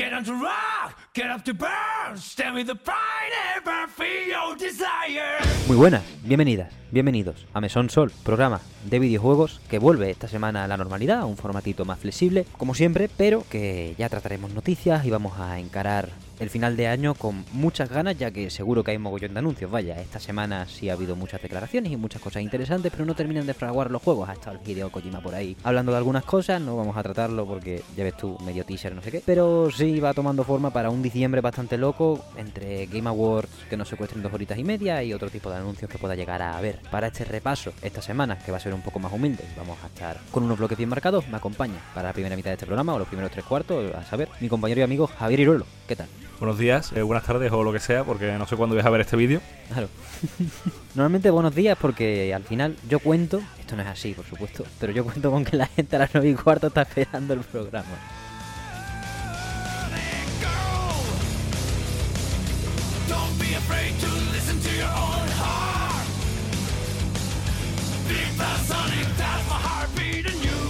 Get to rock, get the desire. Muy buenas, bienvenidas, bienvenidos a Mesón Sol, programa de videojuegos que vuelve esta semana a la normalidad, a un formatito más flexible, como siempre, pero que ya trataremos noticias y vamos a encarar el final de año con muchas ganas, ya que seguro que hay mogollón de anuncios. Vaya, esta semana sí ha habido muchas declaraciones y muchas cosas interesantes, pero no terminan de fraguar los juegos. Ha estado el Hideo Kojima por ahí hablando de algunas cosas, no vamos a tratarlo porque ya ves tú, medio teaser, no sé qué. Pero sí va tomando forma para un diciembre bastante loco, entre Game Awards que nos secuestren dos horitas y media y otro tipo de anuncios que pueda llegar a haber. Para este repaso, esta semana, que va a ser un poco más humilde, vamos a estar con unos bloques bien marcados, me acompaña para la primera mitad de este programa o los primeros tres cuartos, a saber, mi compañero y amigo Javier Iruelo. ¿Qué tal? Buenos días, eh, buenas tardes o lo que sea, porque no sé cuándo vais a ver este vídeo. Claro. Normalmente buenos días porque al final yo cuento, esto no es así por supuesto, pero yo cuento con que la gente a las 9 y cuarto está esperando el programa. Don't be afraid to listen to your own heart. Beat the sonic, that's my heartbeat in you.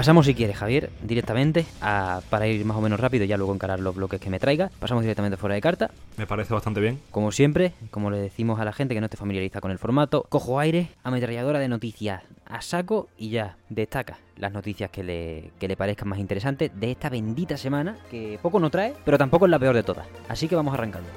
Pasamos si quieres Javier, directamente a, para ir más o menos rápido y ya luego encarar los bloques que me traiga. Pasamos directamente fuera de carta. Me parece bastante bien. Como siempre, como le decimos a la gente que no esté familiarizada con el formato, cojo aire, ametralladora de noticias a saco y ya destaca las noticias que le, que le parezcan más interesantes de esta bendita semana, que poco no trae, pero tampoco es la peor de todas. Así que vamos arrancando.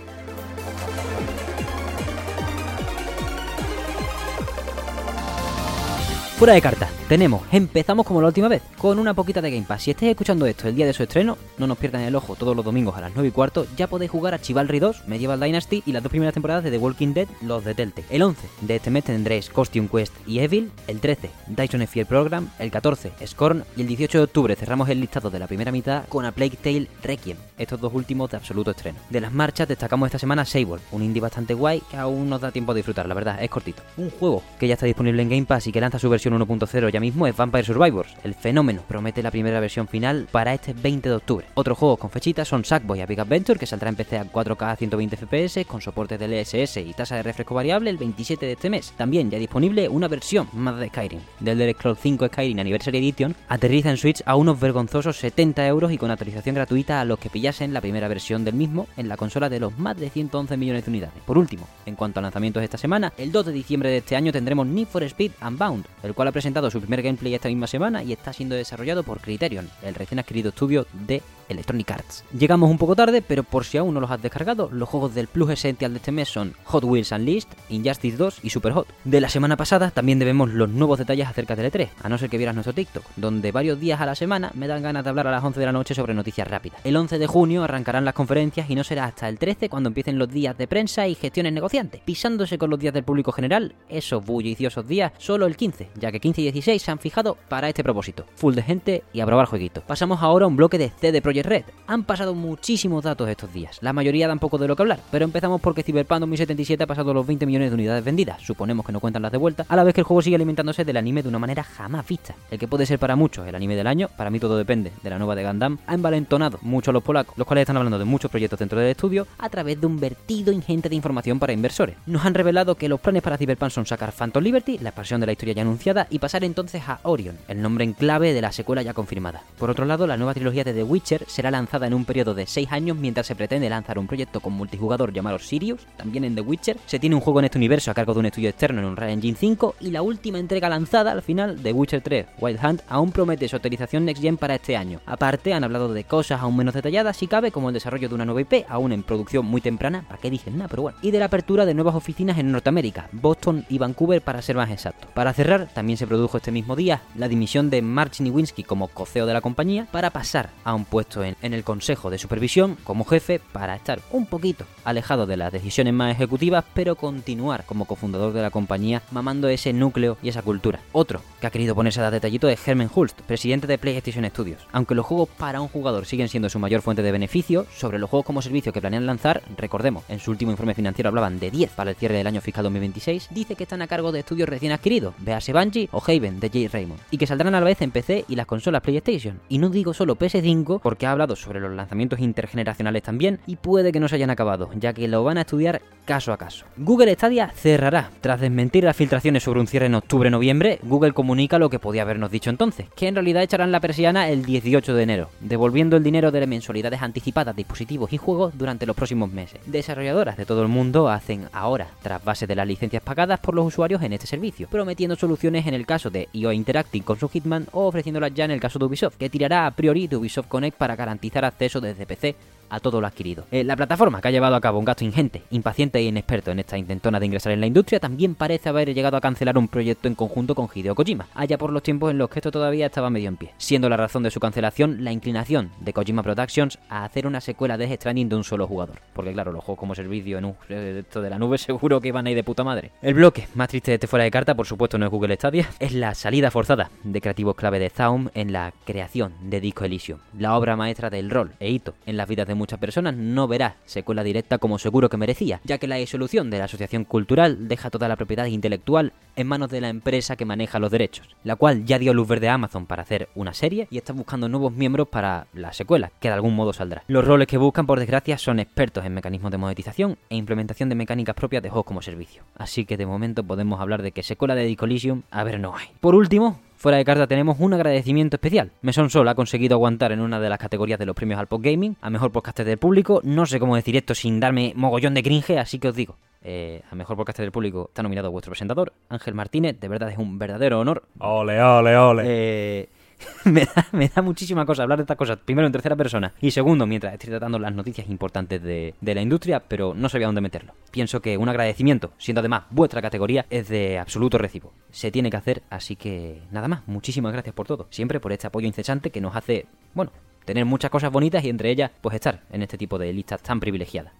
Fuera de carta, tenemos, empezamos como la última vez, con una poquita de Game Pass. Si estáis escuchando esto el día de su estreno, no nos pierdan el ojo todos los domingos a las 9 y cuarto, ya podéis jugar a Chivalry 2, Medieval Dynasty y las dos primeras temporadas de The Walking Dead, los de Telltale. El 11 de este mes tendréis Costume Quest y Evil, el 13 Dyson Fiel Program, el 14 Scorn y el 18 de octubre cerramos el listado de la primera mitad con A Plague Tale Requiem, estos dos últimos de absoluto estreno. De las marchas destacamos esta semana Sable, un indie bastante guay que aún nos da tiempo a disfrutar, la verdad, es cortito. Un juego que ya está disponible en Game Pass y que lanza su versión 1.0 ya mismo es Vampire Survivors. El fenómeno promete la primera versión final para este 20 de octubre. Otros juegos con fechitas son Sackboy a Big Adventure, que saldrá en PC a 4K a 120 FPS con soporte del LSS y tasa de refresco variable el 27 de este mes. También ya disponible una versión más de Skyrim. Del Elder Scrolls 5 Skyrim Anniversary Edition aterriza en Switch a unos vergonzosos 70 euros y con actualización gratuita a los que pillasen la primera versión del mismo en la consola de los más de 111 millones de unidades. Por último, en cuanto a lanzamientos esta semana, el 2 de diciembre de este año tendremos Need for Speed Unbound, el cual ha presentado su primer gameplay esta misma semana y está siendo desarrollado por Criterion, el recién adquirido estudio de Electronic Arts. Llegamos un poco tarde, pero por si aún no los has descargado, los juegos del Plus Essential de este mes son Hot Wheels Unleashed, Injustice 2 y Super Hot. De la semana pasada también debemos los nuevos detalles acerca del E3, a no ser que vieras nuestro TikTok, donde varios días a la semana me dan ganas de hablar a las 11 de la noche sobre noticias rápidas. El 11 de junio arrancarán las conferencias y no será hasta el 13 cuando empiecen los días de prensa y gestiones negociantes, pisándose con los días del público general, esos bulliciosos días, solo el 15, ya que 15 y 16 se han fijado para este propósito, full de gente y a probar jueguitos. Pasamos ahora a un bloque de CD Projekt Red. Han pasado muchísimos datos estos días, la mayoría dan poco de lo que hablar, pero empezamos porque Cyberpunk 2077 ha pasado los 20 millones de unidades vendidas, suponemos que no cuentan las de vuelta, a la vez que el juego sigue alimentándose del anime de una manera jamás vista. El que puede ser para muchos el anime del año, para mí todo depende de la nueva de Gundam, ha envalentonado mucho a los polacos, los cuales están hablando de muchos proyectos dentro del estudio a través de un vertido ingente de información para inversores. Nos han revelado que los planes para Cyberpunk son sacar Phantom Liberty, la expansión de la historia ya anunciada, y pasar entonces a Orion, el nombre en clave de la secuela ya confirmada. Por otro lado, la nueva trilogía de The Witcher será lanzada en un periodo de 6 años mientras se pretende lanzar un proyecto con multijugador llamado Sirius, también en The Witcher. Se tiene un juego en este universo a cargo de un estudio externo en Unreal Engine 5 y la última entrega lanzada al final, The Witcher 3 Wild Hunt, aún promete su autorización Next Gen para este año. Aparte, han hablado de cosas aún menos detalladas si cabe, como el desarrollo de una nueva IP, aún en producción muy temprana, ¿para qué dicen nada? Pero bueno. Y de la apertura de nuevas oficinas en Norteamérica, Boston y Vancouver para ser más exacto. Para cerrar, también se produjo este mismo día la dimisión de March Niwinsky como coceo de la compañía para pasar a un puesto en, el Consejo de Supervisión como jefe para estar un poquito alejado de las decisiones más ejecutivas, pero continuar como cofundador de la compañía mamando ese núcleo y esa cultura. Otro que ha querido ponerse a dar detallito es Herman Hulst, presidente de PlayStation Studios. Aunque los juegos para un jugador siguen siendo su mayor fuente de beneficio, sobre los juegos como servicio que planean lanzar, recordemos, en su último informe financiero hablaban de 10 para el cierre del año fiscal 2026, dice que están a cargo de estudios recién adquiridos, véase Bungie o Haven de Jay Raymond, y que saldrán a la vez en PC y las consolas PlayStation. Y no digo solo PS5, porque ha hablado sobre los lanzamientos intergeneracionales también y puede que no se hayan acabado, ya que lo van a estudiar caso a caso. Google Stadia cerrará. Tras desmentir las filtraciones sobre un cierre en octubre-noviembre, Google comunica lo que podía habernos dicho entonces, que en realidad echarán la persiana el 18 de enero, devolviendo el dinero de las mensualidades anticipadas dispositivos y juegos durante los próximos meses. Desarrolladoras de todo el mundo hacen ahora base de las licencias pagadas por los usuarios en este servicio, prometiendo soluciones en el caso de IO Interactive con su Hitman o ofreciéndolas ya en el caso de Ubisoft, que tirará a priori de Ubisoft Connect para garantizar acceso desde PC a todo lo adquirido. Eh, la plataforma que ha llevado a cabo un gasto ingente, impaciente e inexperto en esta intentona de ingresar en la industria, también parece haber llegado a cancelar un proyecto en conjunto con Hideo Kojima, allá por los tiempos en los que esto todavía estaba medio en pie, siendo la razón de su cancelación la inclinación de Kojima Productions a hacer una secuela de Stranding de un solo jugador. Porque claro, los juegos como servicio en un eh, esto de la nube seguro que iban a ir de puta madre. El bloque más triste de este fuera de carta, por supuesto, no es Google Stadia, es la salida forzada de creativos clave de Zaum en la creación de Disco Elysium, la obra maestra del rol e hito en las vidas de muchas personas no verá secuela directa como seguro que merecía, ya que la disolución de la asociación cultural deja toda la propiedad intelectual en manos de la empresa que maneja los derechos, la cual ya dio luz verde a Amazon para hacer una serie y está buscando nuevos miembros para la secuela, que de algún modo saldrá. Los roles que buscan, por desgracia, son expertos en mecanismos de monetización e implementación de mecánicas propias de juegos como servicio. Así que de momento podemos hablar de que secuela de Dicollision, a ver, no hay. Por último, Fuera de carta tenemos un agradecimiento especial. Mesón Sol ha conseguido aguantar en una de las categorías de los premios al Gaming, a mejor podcaster del público. No sé cómo decir esto sin darme mogollón de cringe, así que os digo. Eh, a mejor podcaster del público está nominado vuestro presentador, Ángel Martínez. De verdad es un verdadero honor. Ole, ole, ole. Eh, me, da, muchísima cosa hablar de estas cosas. Primero en tercera persona y segundo mientras estoy tratando las noticias importantes de, de, la industria, pero no sabía dónde meterlo. Pienso que un agradecimiento, siendo además vuestra categoría, es de absoluto recibo. Se tiene que hacer, así que nada más. Muchísimas gracias por todo. Siempre por este apoyo incesante que nos hace, bueno, tener muchas cosas bonitas y entre ellas, pues estar en este tipo de listas tan privilegiadas.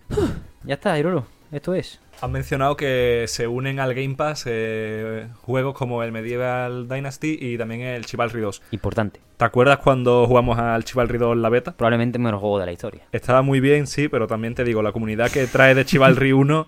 ya está, Irolo. Esto es. Han mencionado que se unen al Game Pass eh, juegos como el Medieval Dynasty y también el Chivalry 2. Importante. ¿Te acuerdas cuando jugamos al Chivalry 2 en la beta? Probablemente el mejor juego de la historia. Estaba muy bien, sí, pero también te digo, la comunidad que trae de Chivalry 1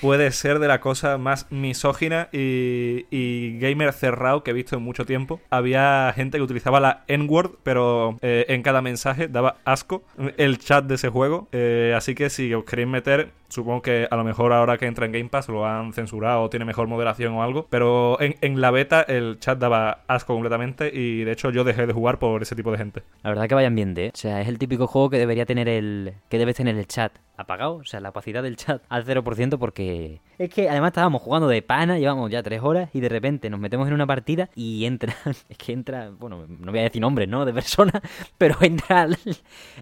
puede ser de la cosa más misógina y, gamer cerrado que he visto en mucho tiempo. Había gente que utilizaba la N-word, pero eh, en cada mensaje daba asco el chat de ese juego. Eh, así que si os queréis meter, supongo que a lo mejor ahora que entra en Game Pass lo han censurado o tiene mejor moderación o algo. Pero en, en la beta el chat daba asco completamente y de hecho yo dejé de jugar por ese tipo de gente. La verdad que vayan bien de, ¿eh? O sea, es el típico juego que debería tener el. que debe tener el chat apagado, o sea, la capacidad del chat al 0% porque es que además estábamos jugando de pana, llevamos ya tres horas y de repente nos metemos en una partida y entra, es que entra, bueno, no voy a decir nombres, ¿no? De persona, pero entra,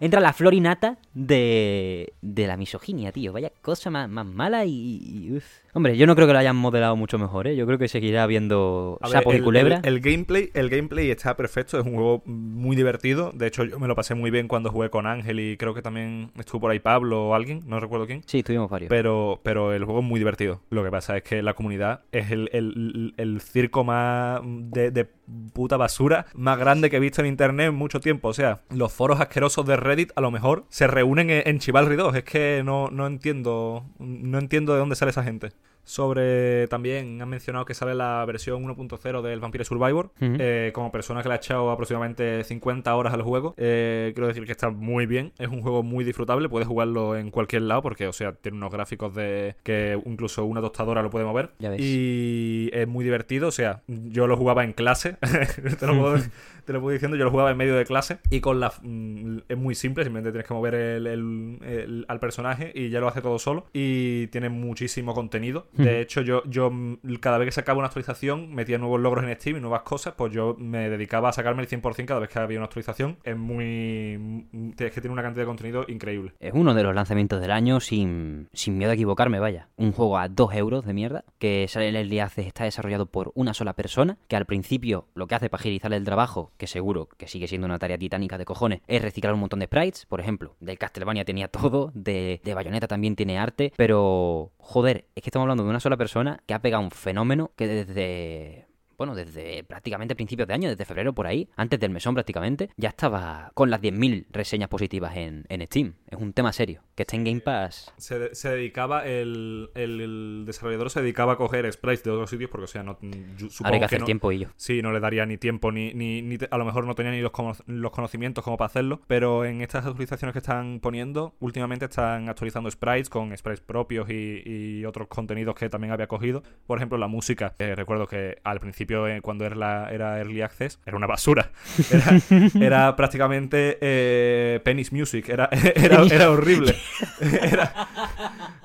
entra la florinata de, de la misoginia, tío, vaya cosa más, más mala y, Hombre, yo no creo que lo hayan modelado mucho mejor, ¿eh? Yo creo que seguirá viendo sapos y culebra. El, gameplay, el gameplay está perfecto, es un juego muy divertido. De hecho, yo me lo pasé muy bien cuando jugué con Ángel y creo que también estuvo por ahí Pablo o alguien, no recuerdo quién. Sí, estuvimos varios. Pero, pero el juego es muy divertido. Lo que pasa es que la comunidad es el, circo más de, puta basura más grande que he visto en internet en mucho tiempo. O sea, los foros asquerosos de Reddit a lo mejor se reúnen en, en Chivalry 2. Es que no, no entiendo. No entiendo de dónde sale esa gente sobre también han mencionado que sale la versión 1.0 del Vampire Survivor eh, como persona que le ha echado aproximadamente 50 horas al juego. Eh, quiero decir que está muy bien es un juego muy disfrutable puedes jugarlo en cualquier lado porque o sea tiene unos gráficos de que incluso una tostadora lo puede mover. Y es muy divertido o sea yo lo jugaba en clase te, lo puedo, te lo voy diciendo yo lo jugaba en medio de clase y con la mm, es muy simple simplemente tienes que mover el, al personaje y ya lo hace todo solo y tiene muchísimo contenido de hecho, yo, yo mm, cada vez que sacaba una actualización, metía nuevos logros en Steam y nuevas cosas, pues yo me dedicaba a sacarme el 100% cada vez que había una actualización. Es muy... Mm, es que tiene una cantidad de contenido increíble. Es uno de los lanzamientos del año sin, sin miedo a equivocarme, vaya. Un juego a 2 euros de mierda, que sale en el día está desarrollado por una sola persona, que al principio lo que hace para agilizar el trabajo, que seguro que sigue siendo una tarea titánica de cojones, es reciclar un montón de sprites, por ejemplo. Del Castlevania tenía todo, de, de Bayonetta también tiene arte, pero joder, es que estamos hablando de una sola persona que ha pegado un fenómeno que desde bueno, desde prácticamente principios de año, desde febrero por ahí, antes del mesón prácticamente, ya estaba con las 10.000 reseñas positivas en, en Steam. Es un tema serio. Que esté en Game Pass. Se, se dedicaba, el, el- el desarrollador se dedicaba a coger sprites de otros sitios porque, o sea, no, yo supongo Ahora hay que que hacer no, tiempo y yo. Sí, no le daría ni tiempo, ni, ni, ni a lo mejor no tenía ni los, los conocimientos como para hacerlo, pero en estas actualizaciones que están poniendo, últimamente están actualizando sprites con sprites propios y, y otros contenidos que también había cogido. Por ejemplo, la música. Eh, recuerdo que al principio, eh, cuando era, la, era Early Access, era una basura. Era, era prácticamente eh, Penny's Music, era, era, era horrible. Era,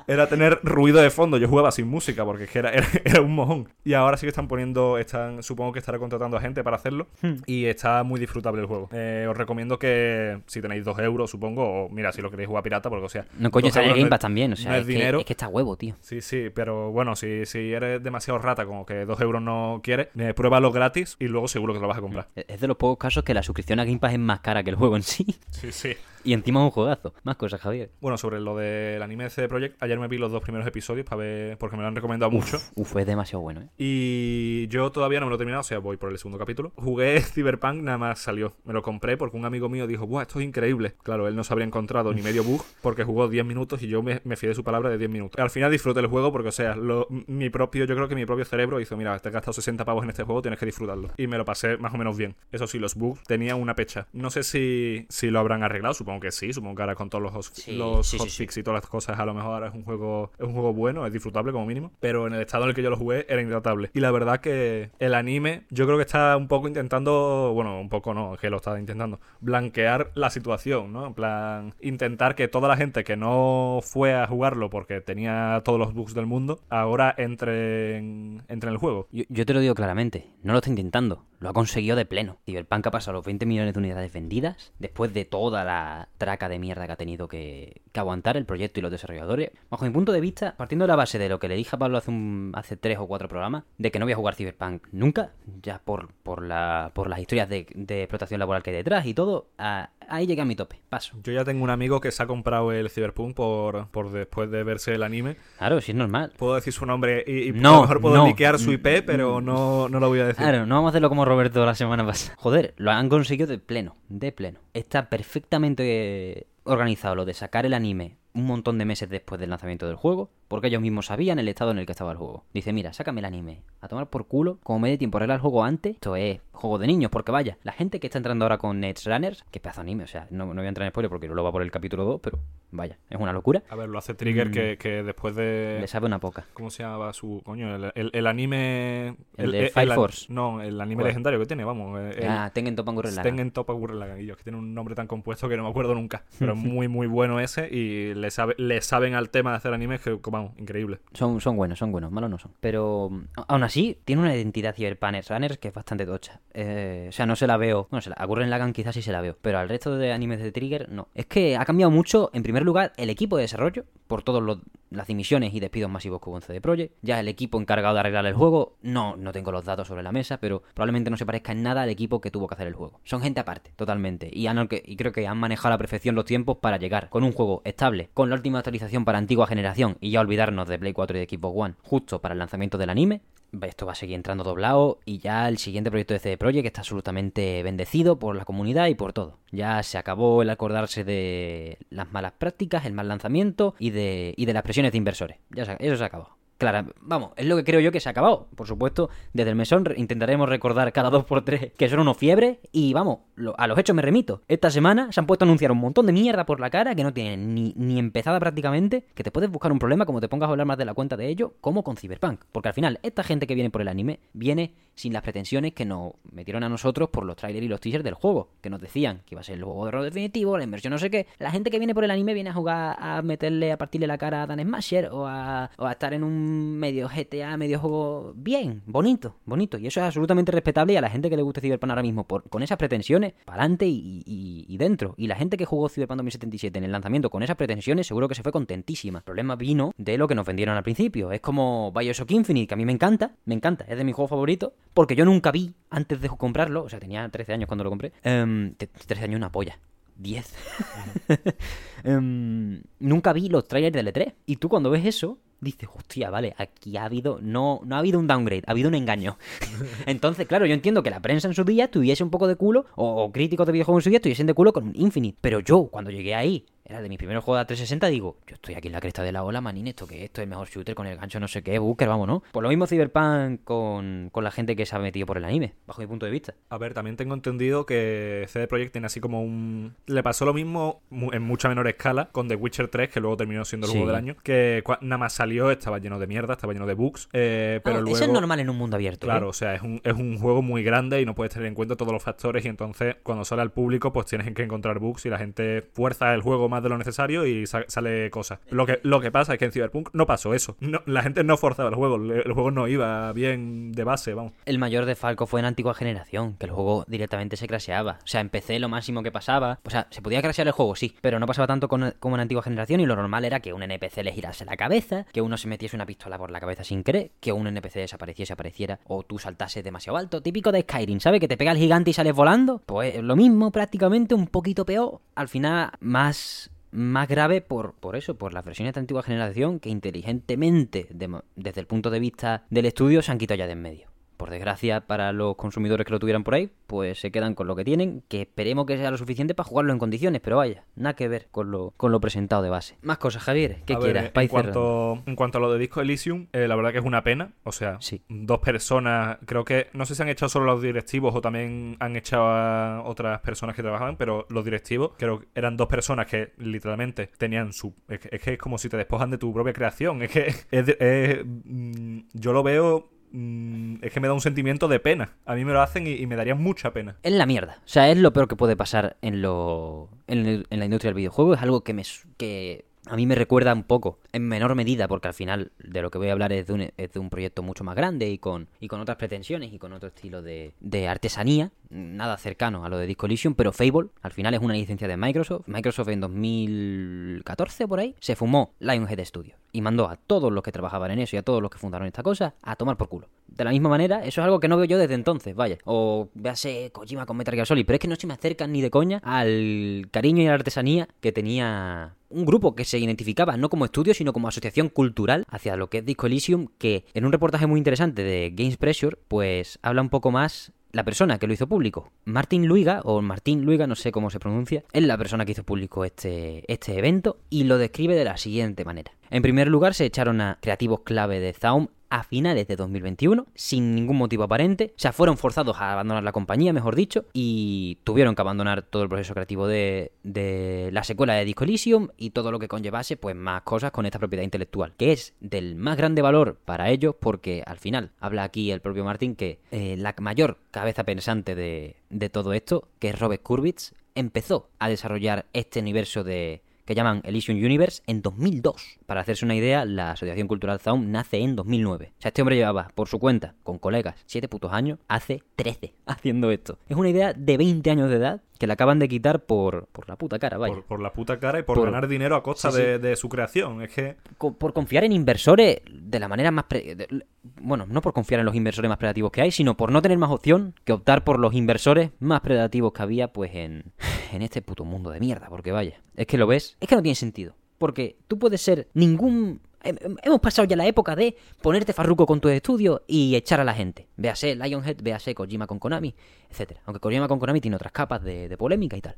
era tener ruido de fondo. Yo jugaba sin música porque es que era, era, era un mojón. Y ahora sí que están poniendo, están, supongo que estará contratando a gente para hacerlo. Y está muy disfrutable el juego. Eh, os recomiendo que si tenéis dos euros, supongo, o mira, si lo queréis jugar pirata, porque o sea. No, coño, sale Game Pass también. O sea, no es es, que, dinero. es que está huevo, tío. Sí, sí, pero bueno, si, si eres demasiado rata, como que dos euros no quieres, eh, pruébalo gratis y luego seguro que lo vas a comprar. Es de los pocos casos que la suscripción a Game Pass es más cara que el juego en sí. Sí, sí. Y encima es un juegazo. Más cosas, Javier. Bueno, sobre lo del anime de CD Projekt, ayer me vi los dos primeros episodios para ver, porque me lo han recomendado mucho. Uf, es demasiado bueno, ¿eh? Y yo todavía no me lo he terminado, o sea, voy por el segundo capítulo. Jugué Cyberpunk, nada más salió. Me lo compré porque un amigo mío dijo, ¡buah, esto es increíble! Claro, él no se habría encontrado ni medio bug porque jugó 10 minutos y yo me, me fié de su palabra de 10 minutos. Al final disfruté el juego porque, o sea, lo- mi propio, yo creo que mi propio cerebro hizo, mira, te has gastado 60 pavos en este juego, tienes que disfrutarlo. Y me lo pasé más o menos bien. Eso sí, los bugs tenían una pecha. No sé si, si lo habrán arreglado, supongo que sí, supongo que ahora con todos los, Sí, los sí, sí, hotfix y todas las cosas, a lo mejor ahora es un juego, es un juego bueno, es disfrutable como mínimo. Pero en el estado en el que yo lo jugué era intratable. Y la verdad que el anime, yo creo que está un poco intentando, bueno, un poco no, que lo está intentando, blanquear la situación, ¿no? En plan, intentar que toda la gente que no fue a jugarlo porque tenía todos los bugs del mundo, ahora entre en, entre en el juego. Yo, yo te lo digo claramente, no lo está intentando, lo ha conseguido de pleno. Cyberpunk ha pasado los 20 millones de unidades vendidas después de toda la traca de mierda que ha tenido que, que aguantar el proyecto y los desarrolladores. Bajo mi punto de vista, partiendo de la base de lo que le dije a Pablo hace, un, hace tres o cuatro programas, de que no voy a jugar Cyberpunk nunca, ya por, por, la, por las historias de, de explotación laboral que hay detrás y todo, a- ahí llega mi tope, paso. Yo ya tengo un amigo que se ha comprado el Cyberpunk por, por después de verse el anime. Claro, si es normal. Puedo decir su nombre y, y No, a lo mejor puedo no. liquear su IP, pero no, no lo voy a decir. Claro, no vamos a hacerlo como Roberto la semana pasada. Joder, lo han conseguido de pleno, de pleno. Está perfectamente organizado lo de sacar el anime un montón de meses después del lanzamiento del juego, porque ellos mismos sabían el estado en el que estaba el juego. Dice, mira, sácame el anime, a tomar por culo, como me dé tiempo a arreglar el juego antes, esto es juego de niños, porque vaya, la gente que está entrando ahora con Runners, que pedazo de anime, o sea, no, no voy a entrar en spoiler porque no lo va por el capítulo 2, pero vaya, es una locura. A ver, lo hace Trigger Mm. que, que después de... Le sabe una poca. ¿Cómo se llamaba su coño? El, el- el anime... El de Fire Force. No, el anime ¿Cuál? legendario que tiene, vamos. Ah, Tengen Toppa Gurren. Tengen Toppa Gurren yo, que tiene un nombre tan compuesto que no me acuerdo nunca. Pero es muy, muy bueno ese y le, sabe, le saben al tema de hacer animes que, vamos, increíble. Son, son buenos, son buenos, malos no son. Pero mm, aún así, tiene una identidad Cyberpunk Runners que es bastante tocha. Eh, o sea, no se la veo. Bueno, se la, a Gurren Lagann quizás sí se la veo. Pero al resto de animes de Trigger, no. Es que ha cambiado mucho, en primer lugar, el equipo de desarrollo. Por todas las dimisiones y despidos masivos que hubo en CD Projekt. Ya el equipo encargado de arreglar el juego. No, no tengo los datos sobre la mesa, pero probablemente no se parezca en nada al equipo que tuvo que hacer el juego. Son gente aparte, totalmente. Y, han, y creo que han manejado a la perfección los tiempos para llegar con un juego estable, con la última actualización para antigua generación y ya olvidarnos de Play 4 y de Xbox One, justo para el lanzamiento del anime. Esto va a seguir entrando doblado y ya el siguiente proyecto de CD Projekt está absolutamente bendecido por la comunidad y por todo. Ya se acabó el acordarse de las malas prácticas, el mal lanzamiento y de, y de las presiones de inversores. Ya se, eso se ha Claro, vamos, es lo que creo yo que se ha acabado. Por supuesto, desde el mesón re- intentaremos recordar cada dos por tres que son unos fiebres y vamos, lo- a los hechos me remito. Esta semana se han puesto a anunciar un montón de mierda por la cara que no tienen ni, empezada prácticamente, que te puedes buscar un problema como te pongas a hablar más de la cuenta de ello, como con Cyberpunk. Porque al final, esta gente que viene por el anime viene sin las pretensiones que nos metieron a nosotros por los trailers y los teasers del juego, que nos decían que iba a ser el juego de rol definitivo, la inversión no sé qué. La gente que viene por el anime viene a jugar a meterle, a partirle la cara a Dan Smasher o a estar en un medio GTA, medio juego bien, bonito, bonito. Y eso es absolutamente respetable y a la gente que le guste Cyberpunk ahora mismo por, con esas pretensiones, para adelante y, y- y dentro. Y la gente que jugó Cyberpunk 2077 en el lanzamiento con esas pretensiones seguro que se fue contentísima. El problema vino de lo que nos vendieron al principio. Es como Bioshock Infinite, que a mí me encanta, me encanta, es de mis juegos favoritos, porque yo nunca vi antes de comprarlo, o sea, tenía 13 años cuando lo compré, em, te- 13 años una polla. 10. Em, nunca vi los trailers del E3. Y tú cuando ves eso, dices, hostia, vale, aquí ha habido, no, no ha habido un downgrade, ha habido un engaño. Entonces, claro, yo entiendo que la prensa en su día tuviese un poco de culo, o, o críticos de videojuegos en su día tuviesen de culo con Infinite. Pero yo, cuando llegué ahí, era de mis primeros juegos de 360, digo, yo estoy aquí en la cresta de la ola, manín, esto que esto es el mejor shooter con el gancho no sé qué, Booker, vamos, ¿no? Por lo mismo Cyberpunk con, con la gente que se ha metido por el anime, bajo mi punto de vista. A ver, también tengo entendido que CD Projekt tiene así como un... Le pasó lo mismo en mucha menor escala con The Witcher 3, que luego terminó siendo el Sí. juego del año, que nada más salió estaba lleno de mierda, estaba lleno de bugs, eh, pero Ah, luego... Eso es normal en un mundo abierto. ¿eh? Claro, o sea, es un, es un juego muy grande y no puedes tener en cuenta todos los factores y entonces cuando sale al público pues tienes que encontrar bugs y la gente fuerza el juego más de lo necesario y sa- sale cosas. Lo que, lo que pasa es que en Cyberpunk no pasó eso. No- la gente no forzaba el juego, el, juego no iba bien de base, vamos. El mayor defalco fue en antigua generación, que el juego directamente se crasheaba. O sea, en PC lo máximo que pasaba. O sea, se podía crashear el juego, sí, pero no pasaba tanto con- como en antigua generación. Y lo normal era que un NPC le girase la cabeza, que uno se metiese una pistola por la cabeza sin querer, que un NPC desapareciese, apareciera, o tú saltases demasiado alto. Típico de Skyrim, ¿sabes? Que te pega el gigante y sales volando. Pues lo mismo, prácticamente, un poquito peor. Al final, más más grave por, por eso, por las versiones de antigua generación que inteligentemente, de- desde el punto de vista del estudio, se han quitado ya de en medio. Por desgracia para los consumidores que lo tuvieran por ahí, pues se quedan con lo que tienen, que esperemos que sea lo suficiente para jugarlo en condiciones, pero vaya, nada que ver con lo, con lo presentado de base. Más cosas, Javier, ¿qué A ver, quieras? en, cuanto, en cuanto a lo de Disco Elysium, eh, la verdad que es una pena. O sea, Sí. dos personas, creo que, no sé si han echado solo los directivos o también han echado a otras personas que trabajaban, pero los directivos, creo que eran dos personas que literalmente tenían su... Es que es, como si te despojan de tu propia creación. Es que es es, mm, yo lo veo... mm, Es que me da un sentimiento de pena. A mí me lo hacen y, me daría mucha pena. Es la mierda. O sea, es lo peor que puede pasar en lo en, la industria del videojuego. Es algo que me que a mí me recuerda un poco, en menor medida, porque al final de lo que voy a hablar es de un, es de un proyecto mucho más grande y con, y con otras pretensiones y con otro estilo de, de artesanía, nada cercano a lo de Disco Elysium, pero Fable al final es una licencia de Microsoft. Microsoft en 2014 por ahí se fumó Lionhead Studios y mandó a todos los que trabajaban en eso y a todos los que fundaron esta cosa a tomar por culo. De la misma manera, eso es algo que no veo yo desde entonces, vaya. O véase Kojima con Metal Gear Solid, pero es que no se me acercan ni de coña al cariño y a la artesanía que tenía un grupo que se identificaba no como estudio, sino como asociación cultural hacia lo que es Disco Elysium, que en un reportaje muy interesante de Games Pressure, pues habla un poco más la persona que lo hizo público. Martin Luiga, o Martín Luiga, no sé cómo se pronuncia, es la persona que hizo público este, este evento y lo describe de la siguiente manera. En primer lugar, se echaron a creativos clave de Zaum a finales de 2021, sin ningún motivo aparente. O sea, fueron forzados a abandonar la compañía, mejor dicho, y tuvieron que abandonar todo el proceso creativo de, de la secuela de Disco Elysium y todo lo que conllevase, pues más cosas con esta propiedad intelectual, que es del más grande valor para ellos, porque al final habla aquí el propio Martin que eh, la mayor cabeza pensante de, de todo esto, que es Robert Kurbitz, empezó a desarrollar este universo de que llaman Elysium Universe en 2002. Para hacerse una idea, la Asociación Cultural Zaum nace en 2009. O sea, este hombre llevaba por su cuenta, con colegas, 7 putos años, hace 13 haciendo esto. Es una idea de 20 años de edad que le acaban de quitar por, por la puta cara, vaya. Por, por la puta cara y por, Por- ganar dinero a costa Sí, sí. De, de su creación. Es que... por confiar en inversores de la manera más... pre- de- bueno, no por confiar en los inversores más predativos que hay, sino por no tener más opción que optar por los inversores más predativos que había, pues en, en este puto mundo de mierda. Porque vaya, es que lo ves, es que no tiene sentido. Porque tú puedes ser ningún... hem- hem- Hemos pasado ya la época de ponerte farruco con tu estudio y echar a la gente. Véase Lionhead, véase Kojima con Konami, etcétera. Aunque Kojima con Konami tiene otras capas de, de polémica y tal.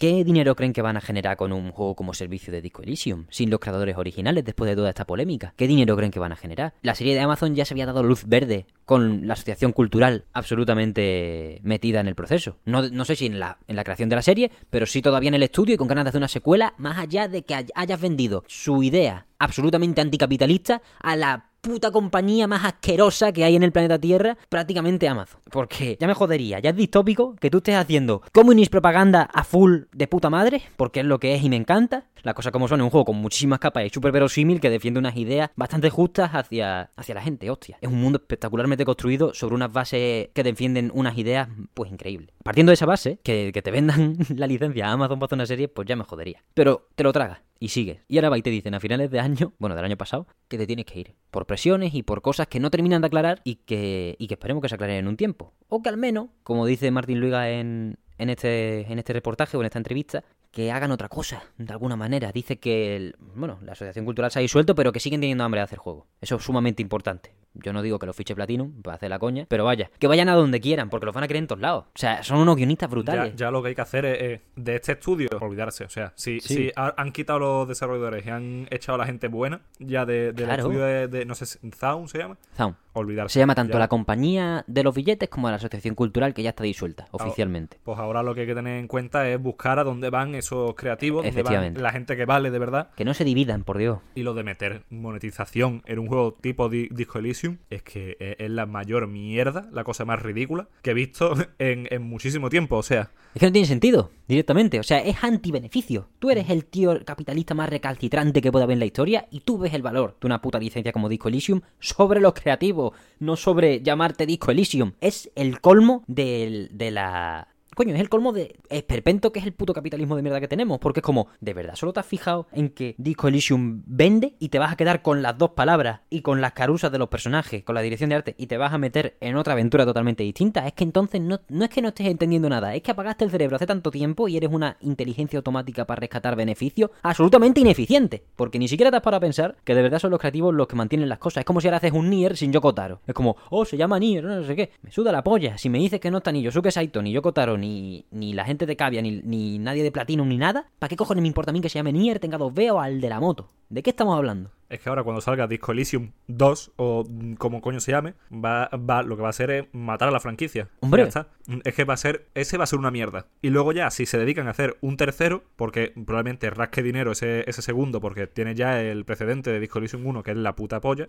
¿Qué dinero creen que van a generar con un juego como servicio de Disco Elysium? Sin los creadores originales después de toda esta polémica. ¿Qué dinero creen que van a generar? La serie de Amazon ya se había dado luz verde con la asociación cultural absolutamente metida en el proceso. No, no sé si en la, en la creación de la serie, pero sí todavía en el estudio y con ganas de hacer una secuela, más allá de que hay- hayas vendido su idea absolutamente anticapitalista a la puta compañía más asquerosa que hay en el planeta Tierra, prácticamente Amazon. Porque ya me jodería, ya es distópico que tú estés haciendo communist propaganda a full de puta madre, porque es lo que es y me encanta. Las cosas como son, es un juego con muchísimas capas y súper verosímil que defiende unas ideas bastante justas hacia, hacia la gente, hostia. Es un mundo espectacularmente construido sobre unas bases que defienden unas ideas, pues increíbles. Partiendo de esa base, que, que te vendan la licencia a Amazon para hacer una serie, pues ya me jodería. Pero te lo tragas y sigues. Y ahora va y te dicen a finales de año, bueno, del año pasado, que te tienes que ir. Por presiones y por cosas que no terminan de aclarar y que, y que esperemos que se aclaren en un tiempo. O que al menos, como dice Martín Luiga en, en, este, en este reportaje o en esta entrevista, que hagan otra cosa, de alguna manera. Dice que, el- bueno, la Asociación Cultural se ha disuelto, pero que siguen teniendo hambre de hacer juegos. Eso es sumamente importante. Yo no digo que los fiche Platinum para hacer la coña, pero vaya, que vayan a donde quieran, porque los van a querer en todos lados. O sea, son unos guionistas brutales. ya lo que hay que hacer es, de este estudio olvidarse. O sea, si, Sí. si ha- han quitado los desarrolladores y han echado a la gente buena, ya de, del Claro. estudio de, de- no sé, Zaun se llama, Zaun. olvidarse. Se llama tanto Ya. la compañía de los billetes como la Asociación Cultural, que ya está disuelta oficialmente. Pues ahora lo que hay que tener en cuenta es buscar a dónde van esos creativos, van la gente que vale de verdad. Que no se dividan, por Dios. Y lo de meter monetización en un juego tipo Di- Disco Elysium es que es, es la mayor mierda, la cosa más ridícula que he visto en, en muchísimo tiempo. O sea, Es que no tiene sentido, directamente. O sea, es anti-beneficio. Tú eres el tío capitalista más recalcitrante que pueda haber en la historia y tú ves el valor de una puta licencia como Disco Elysium sobre los creativos, no sobre llamarte Disco Elysium. Es el colmo del- de la... Coño, es el colmo de esperpento que es el puto capitalismo de mierda que tenemos. Porque es como, ¿de verdad solo te has fijado en que Disco Elysium vende y te vas a quedar con las dos palabras y con las carusas de los personajes, con la dirección de arte y te vas a meter en otra aventura totalmente distinta? Es que entonces no, no es que no estés entendiendo nada, es que apagaste el cerebro hace tanto tiempo y eres una inteligencia automática para rescatar beneficios absolutamente ineficiente. Porque ni siquiera te has parado a pensar que de verdad son los creativos los que mantienen las cosas. Es como si ahora haces un Nier sin Yoko Taro. Es como, oh, se llama Nier, no sé qué. Me suda la polla. Si me dices que no está ni Yosuke Saito, ni Yoko Taro, ni, ni la gente de Cavia, ni, ni nadie de Platinum, ni nada, ¿para qué cojones me importa a mí que se llame Nier, tenga 2B o al de la moto? ¿De qué estamos hablando? es que ahora cuando salga Disco Elysium 2 o como coño se llame, va, va, lo que va a hacer es matar a la franquicia. Hombre. Ya está. Mm, Es que va a ser, ese va a ser una mierda. Y luego ya, si se dedican a hacer un tercero, porque probablemente rasque dinero ese, ese segundo, porque tiene ya el precedente de Disco Elysium 1, que es la puta polla.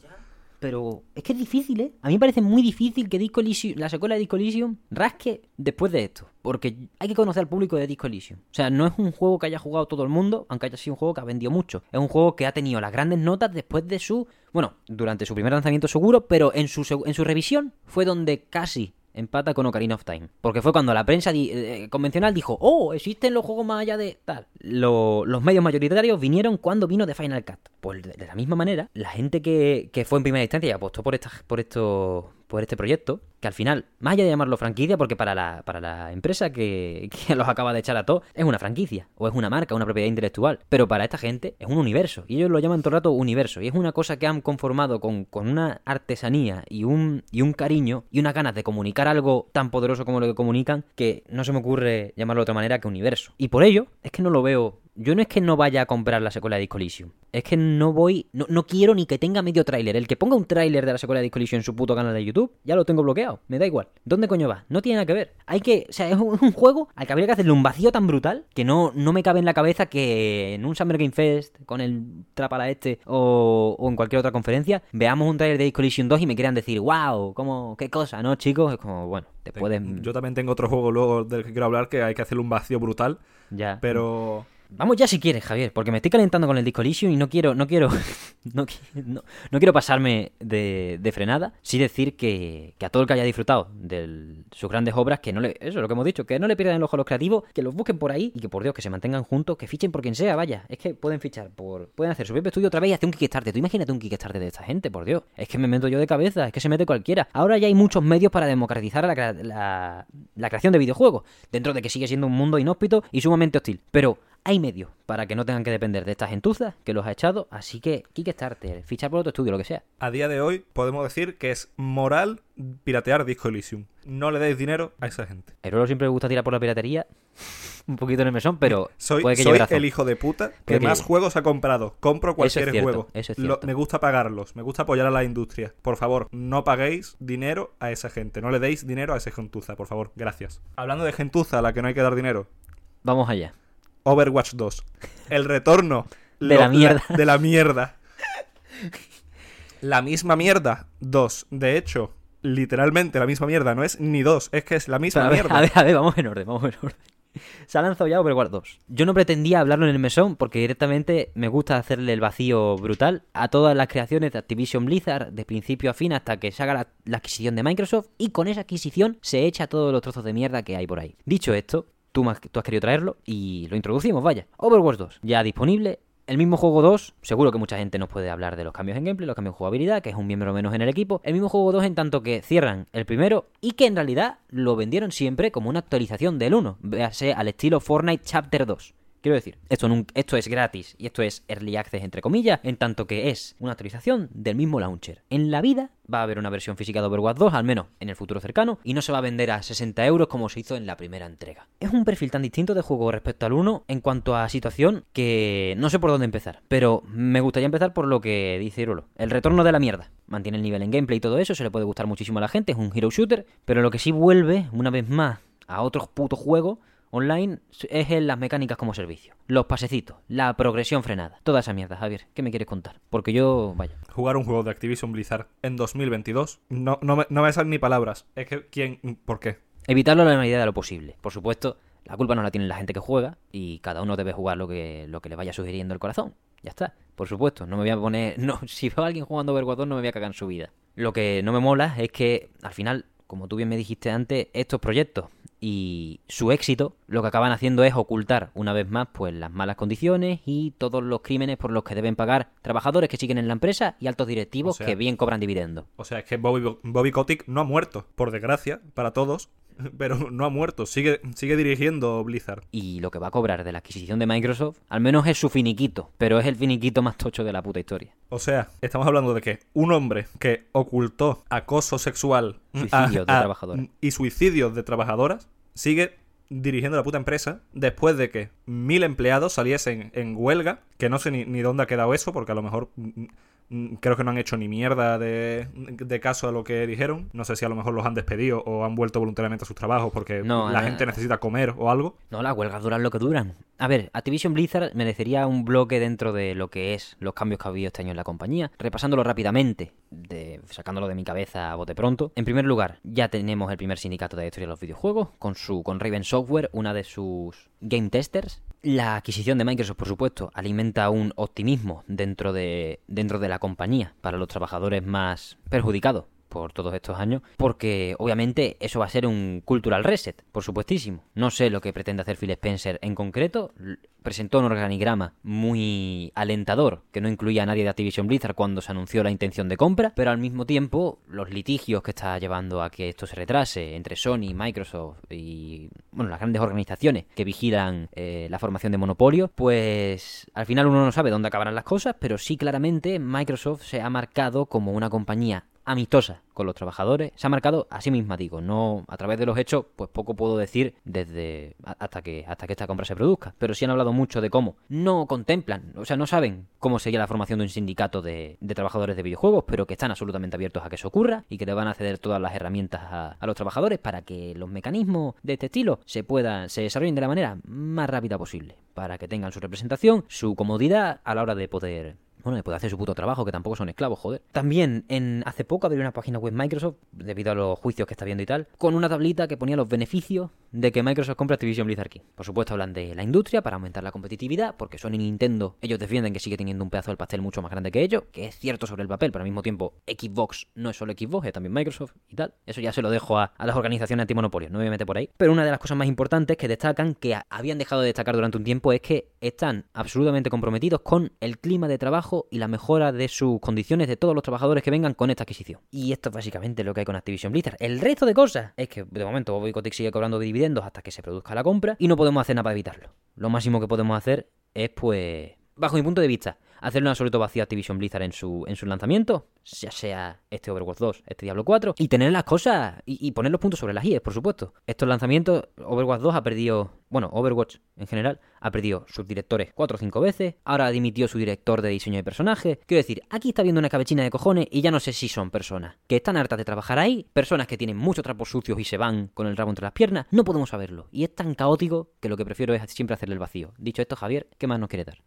Pero es que es difícil, ¿eh? A mí me parece muy difícil que Disco Elysium, la secuela de Disco Elysium rasque después de esto. Porque hay que conocer al público de Disco Elysium. O sea, no es un juego que haya jugado todo el mundo, aunque haya sido un juego que ha vendido mucho. Es un juego que ha tenido las grandes notas después de su... Bueno, durante su primer lanzamiento seguro, pero en su, en su revisión fue donde casi empata con Ocarina of Time. Porque fue cuando la prensa di- eh, convencional dijo, oh, existen los juegos más allá de tal. Lo- los medios mayoritarios vinieron cuando vino de Final Cut. Pues de, de la misma manera, la gente que, que fue en primera instancia y apostó por, esta, por, esto, por este proyecto, que al final, más allá de llamarlo franquicia, porque para la, para la empresa que, que los acaba de echar a todos, es una franquicia, o es una marca, una propiedad intelectual. Pero para esta gente es un universo, y ellos lo llaman todo el rato universo, y es una cosa que han conformado con, con una artesanía y un, y un cariño y unas ganas de comunicar algo tan poderoso como lo que comunican, que no se me ocurre llamarlo de otra manera que universo. Y por ello, es que no lo veo yo no es que no vaya a comprar la secuela de Disco Elysium. Es que no voy. No, no quiero ni que tenga medio tráiler. El que ponga un tráiler de la secuela de Disco Elysium en su puto canal de YouTube, ya lo tengo bloqueado. Me da igual. ¿Dónde coño va? No tiene nada que ver. Hay que. O sea, es un, un juego al que habría que hacerle un vacío tan brutal que no, no me cabe en la cabeza que en un Summer Game Fest, con el Trapala este, o, o en cualquier otra conferencia, veamos un tráiler de Disco Elysium 2 y me quieran decir, wow, ¿cómo, qué cosa, ¿no, chicos? Es como, bueno, te pueden. Yo también tengo otro juego luego del que quiero hablar que hay que hacerle un vacío brutal, Ya. pero... Vamos ya si quieres, Javier, porque me estoy calentando con el Disco Elysium y no quiero, no quiero, no, no- no quiero pasarme de, de frenada. Sí decir que, que a todo el que haya disfrutado de sus grandes obras, que no le, eso es lo que hemos dicho, que no le pierdan el ojo a los creativos, que los busquen por ahí y que por Dios que se mantengan juntos, que fichen por quien sea, vaya. Es que pueden fichar por, pueden hacer su propio estudio otra vez y hacer un Kickstarter. Tú imagínate un Kickstarter de esta gente, por Dios. Es que me meto yo de cabeza, es que se mete cualquiera. Ahora ya hay muchos medios para democratizar la, la, la creación de videojuegos, dentro de que sigue siendo un mundo inhóspito y sumamente hostil. Pero hay medios para que no tengan que depender de estas gentuzas que los ha echado, así que Kickstarter, fichar por otro estudio, lo que sea. A día de hoy podemos decir que es moral piratear Disco Elysium. No le deis dinero a esa gente. A Herolo siempre le gusta tirar por la piratería, un poquito en el mesón, pero Soy, puede que soy el hijo de puta que más lleve. juegos ha comprado. Compro cualquier cierto, juego. eso es Lo- me gusta pagarlos. Me gusta apoyar a la industria. Por favor, no paguéis dinero a esa gente. No le deis dinero a esa gentuza, por favor. Gracias. Hablando de gentuza a la que no hay que dar dinero. Vamos allá. Overwatch 2. El retorno. De la mierda. de la mierda. La misma mierda. 2. De hecho, literalmente la misma mierda. No es ni dos, es que es la misma a, ver, mierda. a ver, a ver, vamos en orden, vamos en orden. Se ha lanzado ya Overwatch 2. Yo no pretendía hablarlo en el mesón porque directamente me gusta hacerle el vacío brutal a todas las creaciones de Activision Blizzard de principio a fin hasta que se haga la, la adquisición de Microsoft y con esa adquisición se echa todos los trozos de mierda que hay por ahí. Dicho esto, tú, has querido traerlo y lo introducimos, vaya. Overwatch 2, ya disponible. El mismo juego 2, seguro que mucha gente nos puede hablar de los cambios en gameplay, los cambios en jugabilidad, que es un miembro menos en el equipo. El mismo juego 2 en tanto que cierran el primero y que en realidad lo vendieron siempre como una actualización del 1, véase al estilo Fortnite Chapter 2. Quiero decir, esto, nun- esto es gratis y esto es early access entre comillas, en tanto que es una actualización del mismo launcher. En la vida va a haber una versión física de Overwatch 2, al menos en el futuro cercano, y no se va a vender a 60 euros como se hizo en la primera entrega. Es un perfil tan distinto de juego respecto al 1 en cuanto a situación que no sé por dónde empezar. Pero me gustaría empezar por lo que dice Irulo. El retorno de la mierda. Mantiene el nivel en gameplay y todo eso, se le puede gustar muchísimo a la gente, es un hero shooter, pero lo que sí vuelve, una vez más, a otros putos juegos online es en las mecánicas como servicio. Los pasecitos, la progresión frenada. Toda esa mierda, Javier. ¿Qué me quieres contar? Porque yo, vaya. Jugar un juego de Activision Blizzard en 2022, no, no, me, no me salen ni palabras. Es que, ¿quién? ¿Por qué? Evitarlo a la medida de lo posible. Por supuesto, la culpa no la tiene la gente que juega y cada uno debe jugar lo que, lo que le vaya sugiriendo el corazón. Ya está. Por supuesto, no me voy a poner... No, si veo a alguien jugando Overwatch 2 no me voy a cagar en su vida. Lo que no me mola es que, al final, como tú bien me dijiste antes, estos proyectos y su éxito lo que acaban haciendo es ocultar una vez más pues las malas condiciones y todos los crímenes por los que deben pagar trabajadores que siguen en la empresa y altos directivos O sea- que bien cobran dividendos. O sea, es que Bobby, Bobby Kotick no ha muerto, por desgracia, para todos, pero no ha muerto. Sigue, sigue dirigiendo Blizzard. y lo que va a cobrar de la adquisición de Microsoft, al menos es su finiquito, pero es el finiquito más tocho de la puta historia. O sea, estamos hablando de que un hombre que ocultó acoso sexual Suicidios de y suicidios de trabajadoras sigue dirigiendo la puta empresa después de que mil empleados saliesen en huelga, que no sé ni, ni dónde ha quedado eso, porque a lo mejor mm, creo que no han hecho ni mierda de, de caso a lo que dijeron. No sé si a lo mejor los han despedido o han vuelto voluntariamente a sus trabajos porque No, la eh, gente necesita comer o algo. No, las huelgas duran lo que duran. A ver, Activision Blizzard merecería un bloque dentro de lo que es los cambios que ha habido este año en la compañía. Repasándolo rápidamente, de, sacándolo de mi cabeza a bote pronto. En primer lugar, ya tenemos el primer sindicato de la historia de los videojuegos, con su con Raven Software, una de sus game testers. La adquisición de Microsoft, por supuesto, alimenta un optimismo dentro de, dentro de la compañía para los trabajadores más perjudicados por todos estos años, porque obviamente eso va a ser un cultural reset, por supuestísimo. No sé lo que pretende hacer Phil Spencer en concreto. Presentó un organigrama muy alentador que no incluía a nadie de Activision Blizzard cuando se anunció la intención de compra, pero al mismo tiempo los litigios que está llevando a que esto se retrase entre Sony, Microsoft y bueno, las grandes organizaciones que vigilan eh, la formación de monopolio, pues al final uno no sabe dónde acabarán las cosas, pero sí claramente Microsoft se ha marcado como una compañía amistosa con los trabajadores, se ha marcado a sí misma, digo, no a través de los hechos, pues poco puedo decir desde hasta que hasta que esta compra se produzca, pero sí han hablado mucho de cómo no contemplan, o sea, no saben cómo sería la formación de un sindicato de, de trabajadores de videojuegos, pero que están absolutamente abiertos a que eso ocurra y que le van a ceder todas las herramientas a, a los trabajadores para que los mecanismos de este estilo se puedan se desarrollen de la manera más rápida posible, para que tengan su representación, su comodidad a la hora de poder bueno, de poder hacer su puto trabajo, que tampoco son esclavos, joder. También, en hace poco abrió una página web Microsoft, debido a los juicios que está viendo y tal, con una tablita que ponía los beneficios de que Microsoft compra Activision Blizzard King. Por supuesto, hablan de la industria para aumentar la competitividad, porque Sony y Nintendo, ellos defienden que sigue teniendo un pedazo del pastel mucho más grande que ellos, que es cierto sobre el papel, pero al mismo tiempo Xbox no es solo Xbox, es también Microsoft y tal. Eso ya se lo dejo a, a las organizaciones antimonopolio, no me voy por ahí. Pero una de las cosas más importantes que destacan, que habían dejado de destacar durante un tiempo, es que están absolutamente comprometidos con el clima de trabajo y la mejora de sus condiciones de todos los trabajadores que vengan con esta adquisición. Y esto es básicamente lo que hay con Activision Blizzard. El resto de cosas es que de momento Bobby Kotick sigue cobrando dividendos hasta que se produzca la compra y no podemos hacer nada para evitarlo. Lo máximo que podemos hacer es pues, bajo mi punto de vista, hacerle un absoluto vacío a Activision Blizzard en su, en su lanzamiento, ya sea este Overwatch 2, este Diablo 4, y tener las cosas y, y poner los puntos sobre las IES, por supuesto. Estos lanzamientos, Overwatch 2 ha perdido, bueno, Overwatch en general, ha perdido sus directores 4 o 5 veces, ahora dimitió su director de diseño de personajes. Quiero decir, aquí está viendo una cabechina de cojones y ya no sé si son personas que están hartas de trabajar ahí, personas que tienen muchos trapos sucios y se van con el rabo entre las piernas, no podemos saberlo. Y es tan caótico que lo que prefiero es siempre hacerle el vacío. Dicho esto, Javier, ¿qué más nos quiere dar?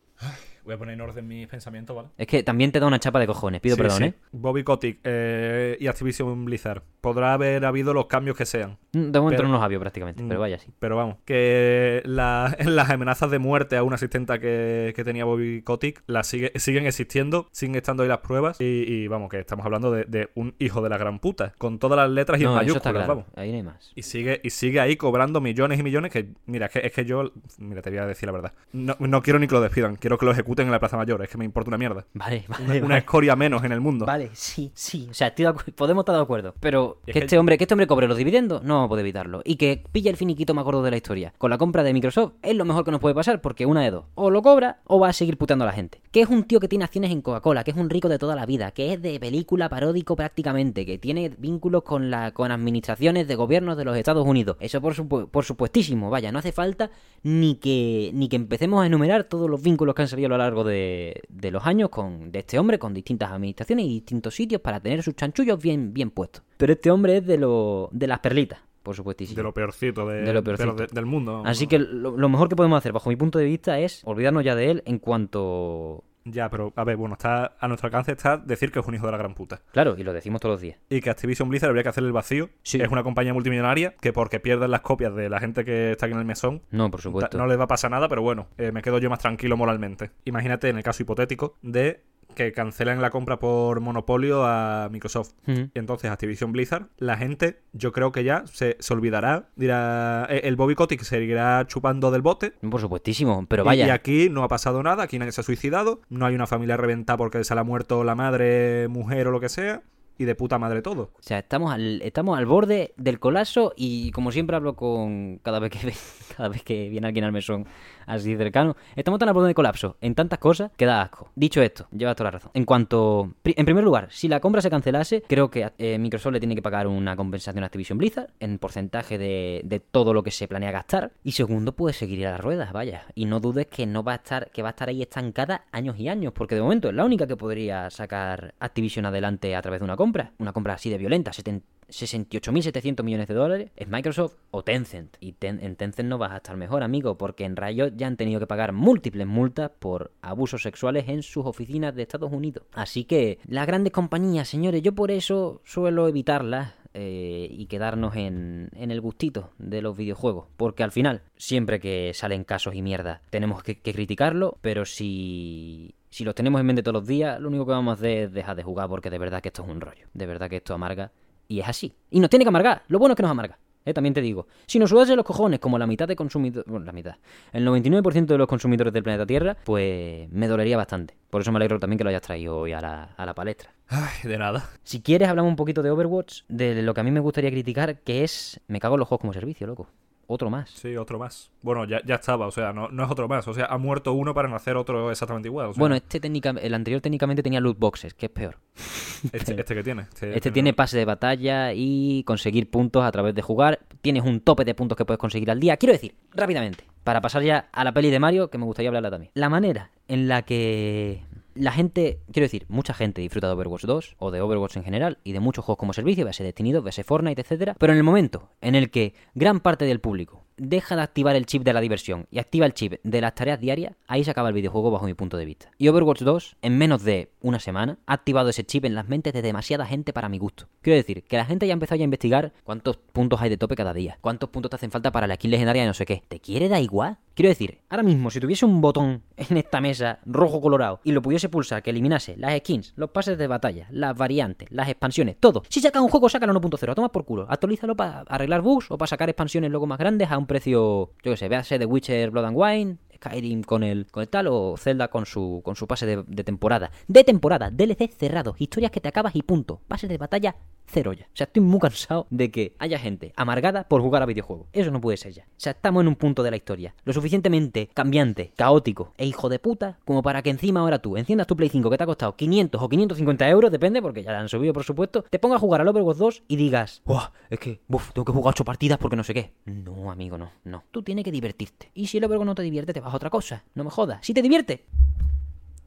Voy a poner en orden mis pensamientos, ¿vale? Es que también te da una chapa de cojones, pido Sí, perdón, sí. ¿eh? Bobby Kotick eh, y Activision Blizzard. Podrá haber habido los cambios que sean. De momento Pero- no nos había prácticamente, Mm. pero vaya, sí. Pero vamos, que la- las amenazas de muerte a una asistenta que, que tenía Bobby Kotick las sigue, siguen existiendo, siguen estando ahí las pruebas. Y, y vamos, que estamos hablando de, de un hijo de la gran puta, con todas las letras y No, mayúsculas, claro, vamos. ahí no hay más. Y sigue, y sigue ahí cobrando millones y millones que, mira, es que, es que yo, mira, te voy a decir la verdad. No, no quiero ni que lo despidan, quiero que lo ejecuten en la Plaza Mayor. Es que me importa una mierda. Vale, Una, vale. una escoria menos en el mundo. Vale, sí, sí. O sea, estoy de podemos estar de acuerdo. Pero es que que- este hombre, que este hombre cobre los dividendos, no vamos a poder evitarlo. Y que pille el finiquito más gordo de la historia. Con la compra de Microsoft es lo mejor que nos puede pasar, porque una de dos. O lo cobra o va a seguir puteando a la gente. Que es un tío que tiene acciones en Coca-Cola, que es un rico de toda la vida, que es de película paródico prácticamente, que tiene vínculos con la, con administraciones de gobiernos de los Estados Unidos. Eso por, supu- por supuestísimo, vaya, no hace falta ni que, ni que empecemos a enumerar todos los vínculos que han salido a lo largo de, de los años con, de este hombre con distintas administraciones y distintos sitios para tener sus chanchullos bien, bien puestos. Pero este hombre es de, lo, de las perlitas, por supuestísimo. De lo peorcito, de, De lo peorcito. de- del mundo. Así que lo, lo mejor que podemos hacer, bajo mi punto de vista, es olvidarnos ya de él en cuanto... Ya, pero a ver, bueno, está a nuestro alcance está decir que es un hijo de la gran puta. Claro, y lo decimos todos los días. Y que Activision Blizzard habría que hacerle el vacío. Sí. Es una compañía multimillonaria que porque pierden las copias de la gente que está aquí en el mesón, No, por supuesto. no les va a pasar nada, pero bueno, eh, me quedo yo más tranquilo moralmente. Imagínate en el caso hipotético de que cancelen la compra por monopolio a Microsoft. Y entonces Activision Blizzard, la gente, yo creo que ya se, se olvidará, dirá, eh, el Bobby Kotick seguirá chupando del bote. Por supuestísimo, pero vaya. Y, aquí no ha pasado nada, aquí nadie se ha suicidado, no hay una familia reventada porque se le ha muerto la madre, mujer o lo que sea, y de puta madre todo. O sea, estamos al, estamos al borde del colapso y como siempre hablo con cada vez que cada vez que viene alguien al mesón así cercano, estamos tan al borde del colapso en tantas cosas que da asco. Dicho esto, llevas toda la razón. En cuanto, en primer lugar, si la compra se cancelase, creo que eh, Microsoft le tiene que pagar una compensación a Activision Blizzard en porcentaje de, de todo lo que se planea gastar. Y segundo, pues seguir a las ruedas, vaya. Y no dudes que no va a estar, que va a estar ahí estancada años y años, porque de momento es la única que podría sacar Activision adelante a través de una compra. Una compra así de violenta, 70 68.700 millones de dólares es Microsoft o Tencent. Y en Tencent no vas a estar mejor, amigo, porque en Riot ya han tenido que pagar múltiples multas por abusos sexuales en sus oficinas de Estados Unidos. Así que las grandes compañías, señores, yo por eso suelo evitarlas. eh, y quedarnos en, en el gustito de los videojuegos. Porque al final, siempre que salen casos y mierda, tenemos que, que criticarlo. Pero si, si los tenemos en mente todos los días, lo único que vamos a hacer es dejar de jugar porque de verdad que esto es un rollo. De verdad que esto amarga. Y es así. Y nos tiene que amargar. Lo bueno es que nos amarga. Eh, también te digo. Si nos sudase los cojones como la mitad de consumidores... Bueno, la mitad. El 99% de los consumidores del planeta Tierra, pues me dolería bastante. Por eso me alegro también que lo hayas traído hoy a la, a la palestra. Ay, de nada. Si quieres, hablamos un poquito de Overwatch, de lo que a mí me gustaría criticar, que es... Me cago en los juegos como servicio, loco. Otro más. Sí, otro más. Bueno, ya, ya estaba, o sea, no, no es otro más. O sea, ha muerto uno para nacer otro exactamente igual. o sea, Bueno, este técnica, el anterior técnicamente tenía loot boxes, que es peor. este, este que tiene. Este, Este tiene pase de batalla y conseguir puntos a través de jugar. Tienes un tope de puntos que puedes conseguir al día. Quiero decir, rápidamente, para pasar ya a la peli de Mario, que me gustaría hablarla también. La manera en la que la gente, quiero decir, mucha gente disfruta de Overwatch 2 o de Overwatch en general y de muchos juegos como servicio, véase Destiny 2, véase Fortnite, etcétera, pero en el momento en el que gran parte del público deja de activar el chip de la diversión y activa el chip de las tareas diarias, ahí se acaba el videojuego bajo mi punto de vista. Y Overwatch 2, en menos de una semana, ha activado ese chip en las mentes de demasiada gente para mi gusto. Quiero decir, que la gente ya ha empezado a investigar cuántos puntos hay de tope cada día, cuántos puntos te hacen falta para la kill legendaria de no sé qué. ¿Te quiere dar igual? Quiero decir, ahora mismo, si tuviese un botón en esta mesa rojo colorado y lo pudiese pulsar que eliminase las skins, los pases de batalla, las variantes, las expansiones, todo. Si saca un juego, sácalo 1.0, a tomar por culo. Actualízalo para arreglar bugs o para sacar expansiones luego más grandes a un precio, yo que sé, véase The Witcher Blood and Wine, Skyrim con el, con el tal o Zelda con su, con su pase de, de temporada. De temporada, DLC cerrado, historias que te acabas y punto. Pases de batalla cero ya. O sea, estoy muy cansado de que haya gente amargada por jugar a videojuegos. Eso no puede ser ya. O sea, estamos en un punto de la historia lo suficientemente cambiante, caótico e hijo de puta como para que encima ahora tú enciendas tu Play 5 que te ha costado 500 o 550 euros, depende porque ya la han subido por supuesto, te pongas a jugar al Overwatch 2 y digas, ¡Buah! Es que, buf, tengo que jugar 8 partidas porque no sé qué. No, amigo, no, no. Tú tienes que divertirte. Y si el Overwatch no te divierte, te vas a otra cosa. No me jodas. Si te divierte,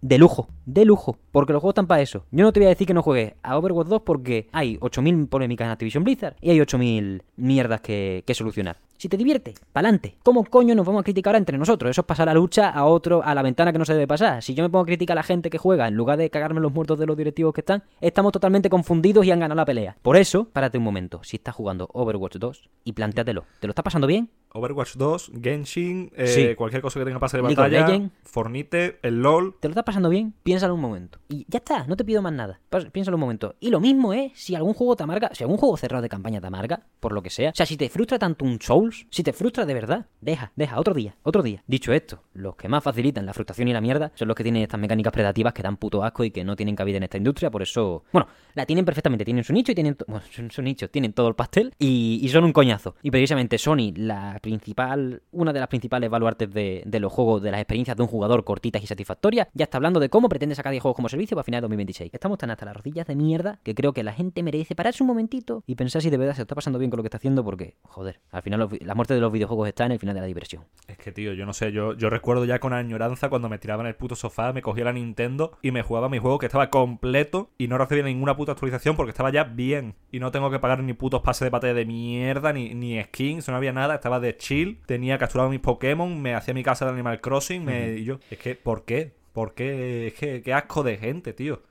de lujo, de lujo, porque los juegos están para eso. Yo no te voy a decir que no juegues a Overwatch 2 porque hay 8.000 polémicas en Activision Blizzard y hay 8.000 mierdas que, que solucionar. Si te divierte, pa'lante. ¿Cómo coño nos vamos a criticar ahora entre nosotros? Eso es pasar la lucha a otro, a la ventana que no se debe pasar. Si yo me pongo a criticar a la gente que juega en lugar de cagarme los muertos de los directivos que están, estamos totalmente confundidos y han ganado la pelea. Por eso, párate un momento. Si estás jugando Overwatch 2 y plantéatelo. ¿Te lo estás pasando bien? Overwatch 2, Genshin, eh, Sí. cualquier cosa que tenga pase de League batalla. Fornite, el LOL. ¿Te lo estás pasando bien? Piénsalo un momento. Y ya está, no te pido más nada. Piénsalo un momento. Y lo mismo es si algún juego te amarga, si algún juego cerrado de campaña te amarga, por lo que sea. O sea, si te frustra tanto un Soul, Souls, si te frustra de verdad, deja, deja, otro día, otro día. Dicho esto, los que más facilitan la frustración y la mierda son los que tienen estas mecánicas predativas que dan puto asco y que no tienen cabida en esta industria, por eso, bueno, la tienen perfectamente, tienen su nicho y tienen, bueno, su, nicho, tienen todo el pastel y, y son un coñazo. Y precisamente Sony, la principal, una de las principales baluartes de, de los juegos, de las experiencias de un jugador cortitas y satisfactorias, ya está hablando de cómo pretende sacar 10 juegos como servicio para final de 2026. Estamos tan hasta las rodillas de mierda que creo que la gente merece pararse un momentito y pensar si de verdad se está pasando bien con lo que está haciendo porque, joder, al final la muerte de los videojuegos está en el final de la diversión. Es que, tío, yo no sé, yo, yo recuerdo ya con añoranza cuando me tiraba en el puto sofá, me cogía la Nintendo y me jugaba mi juego que estaba completo y no recibía ninguna puta actualización porque estaba ya bien. Y no tengo que pagar ni putos pases de batalla de mierda, ni, ni skins, no había nada, estaba de chill, tenía capturado mis Pokémon, me hacía mi casa de Animal Crossing, me, y yo, es que, ¿por qué? ¿Por qué? Es que, qué asco de gente, tío.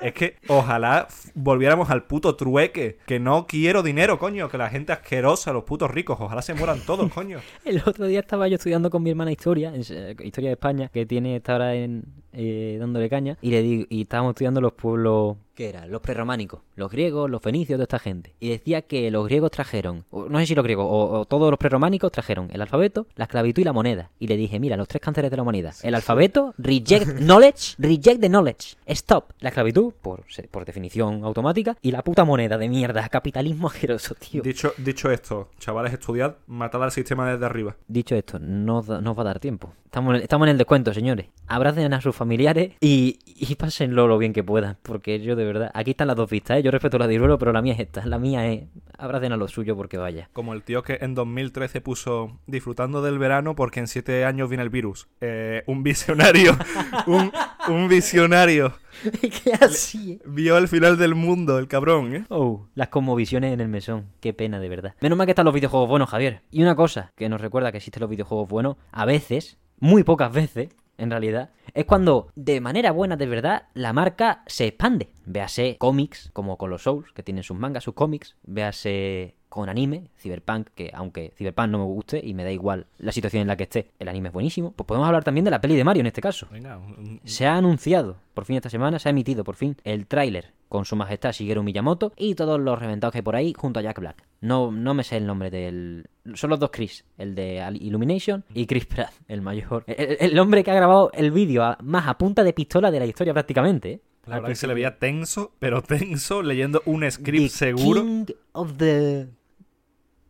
Es que ojalá volviéramos al puto trueque. Que no quiero dinero, coño. Que la gente asquerosa, los putos ricos, ojalá se mueran todos, coño. El otro día estaba yo estudiando con mi hermana historia, se- historia de España, que tiene está ahora en, eh, dándole caña, y le digo, y estábamos estudiando los pueblos ¿qué era? Los prerrománicos, los griegos, los fenicios, toda esta gente. Y decía que los griegos trajeron, no sé si los griegos, o, o todos los prerrománicos trajeron el alfabeto, la esclavitud y la moneda. Y le dije, mira, los tres cánceres de la humanidad. El alfabeto, reject knowledge, reject the knowledge, stop. La esclavitud, por, por definición automática, y la puta moneda de mierda, capitalismo asqueroso, tío. Dicho, dicho esto, chavales, estudiad, matad al sistema desde arriba. Dicho esto, no, no os va a dar tiempo. Estamos en, el, estamos en el descuento, señores. Abracen a sus familiares y, y pásenlo lo bien que puedan. Porque yo, de verdad, aquí están las dos vistas, ¿eh? Yo respeto la de Iruelo, pero la mía es esta. La mía es abracen a lo suyo porque vaya. Como el tío que en 2013 puso disfrutando del verano porque en siete años viene el virus. Eh, un visionario, un, un visionario. que así, ¿eh? Vio el final del mundo, el cabrón, ¿eh? Oh, las conmovisiones en el mesón. Qué pena, de verdad. Menos mal que están los videojuegos buenos, Javier. Y una cosa que nos recuerda que existen los videojuegos buenos, a veces, muy pocas veces, en realidad, es cuando, de manera buena de verdad, la marca se expande. Véase cómics, como con los Souls, que tienen sus mangas, sus cómics. Véase con anime, Cyberpunk, que aunque Cyberpunk no me guste y me da igual la situación en la que esté, el anime es buenísimo. Pues podemos hablar también de la peli de Mario en este caso. Venga, un- un- Se ha anunciado, por fin esta semana, se ha emitido por fin el tráiler con su majestad Shigeru Miyamoto y todos los reventados que hay por ahí junto a Jack Black. No, no me sé el nombre del... Son los dos Chris, el de Illumination y Chris Pratt, el mayor. El, el hombre que ha grabado el vídeo más a punta de pistola de la historia prácticamente. ¿eh? la verdad que se le veía tenso, pero tenso, leyendo un script The seguro. King of the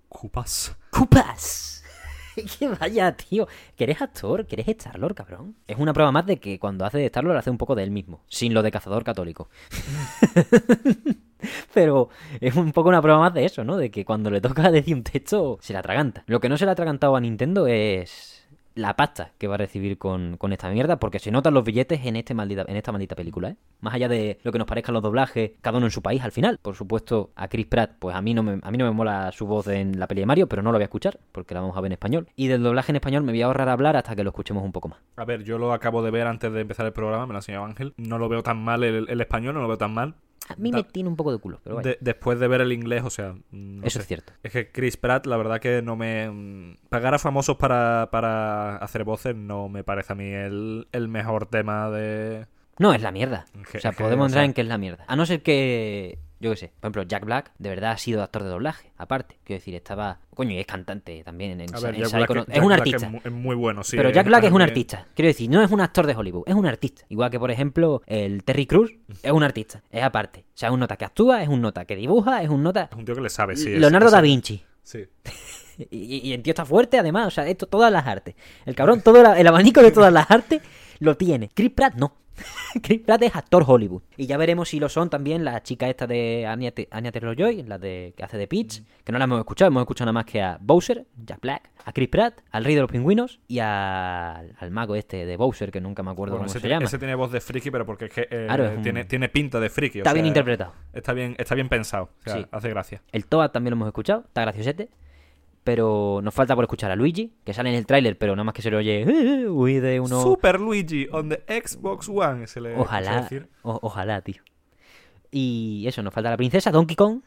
Cupas. Cupas. que vaya, tío. Que actor, que eres Star-Lord, cabrón. Es una prueba más de que cuando hace de Star-Lord hace un poco de él mismo. Sin lo de cazador católico. Pero es un poco una prueba más de eso, ¿no? De que cuando le toca decir un texto, se la atraganta. Lo que no se le ha atragantado a Nintendo es la pasta que va a recibir con, con esta mierda, porque se notan los billetes en, este maldita, en esta maldita película, ¿eh? Más allá de lo que nos parezcan los doblajes, cada uno en su país al final. Por supuesto, a Chris Pratt, pues a mí no me, a mí no me mola su voz en la peli de Mario, pero no lo voy a escuchar, porque la vamos a ver en español. Y del doblaje en español me voy a ahorrar hablar hasta que lo escuchemos un poco más. A ver, yo lo acabo de ver antes de empezar el programa, me lo ha enseñado Ángel. No lo veo tan mal el, el español, no lo veo tan mal. A mí Da- me tiene un poco de culo, pero vaya. De- después de ver el inglés, o sea. no Eso sé. es cierto. Es que Chris Pratt, la verdad que no me... mm, Pagar a famosos para, para hacer voces no me parece a mí el, el mejor tema de... No, es la mierda. O sea, podemos o entrar sea- en que es la mierda. A no ser que, yo qué sé, por ejemplo, Jack Black de verdad ha sido actor de doblaje, aparte. Quiero decir, estaba... Coño, y es cantante también en, A ver, en Jack Psycho, Black, ¿no? Jack Es un artista. Es, mu- es muy bueno, sí. pero Jack Black es un artista. Quiero decir, no es un actor de Hollywood, es un artista. Igual que, por ejemplo, el Terry Cruz es un artista, es aparte. O sea, es un nota que actúa, es un nota que dibuja, es un nota... Es un tío que le sabe, sí. Leonardo es- da Vinci. Sí. Y, y el tío está fuerte, además, o sea, esto, todas las artes. El cabrón, todo la- el abanico de todas las artes lo tiene. Chris Pratt no. Chris Pratt es actor Hollywood. Y ya veremos si lo son también la chica esta de Anya, Te- Anya Taylor-Joy, la de que hace de Peach, que no la hemos escuchado, hemos escuchado nada más que a Bowser, Jack Black, a Chris Pratt, al rey de los pingüinos y al, al mago este de Bowser, que nunca me acuerdo Bueno, cómo se tiene- llama. ese tiene voz de friki, pero porque es que eh, Claro, es un- tiene, tiene pinta de friki. o Está bien sea, interpretado. Está bien, está bien pensado. O sea, Sí. hace gracia. El Toad también lo hemos escuchado, está graciosete. Pero nos falta por escuchar a Luigi, que sale en el tráiler, pero nada más que se le oye "Eh, huir de uno. Super Luigi on the Xbox One. Se le Ojalá, se decir. o- ojalá, tío. Y eso, nos falta la princesa, Donkey Kong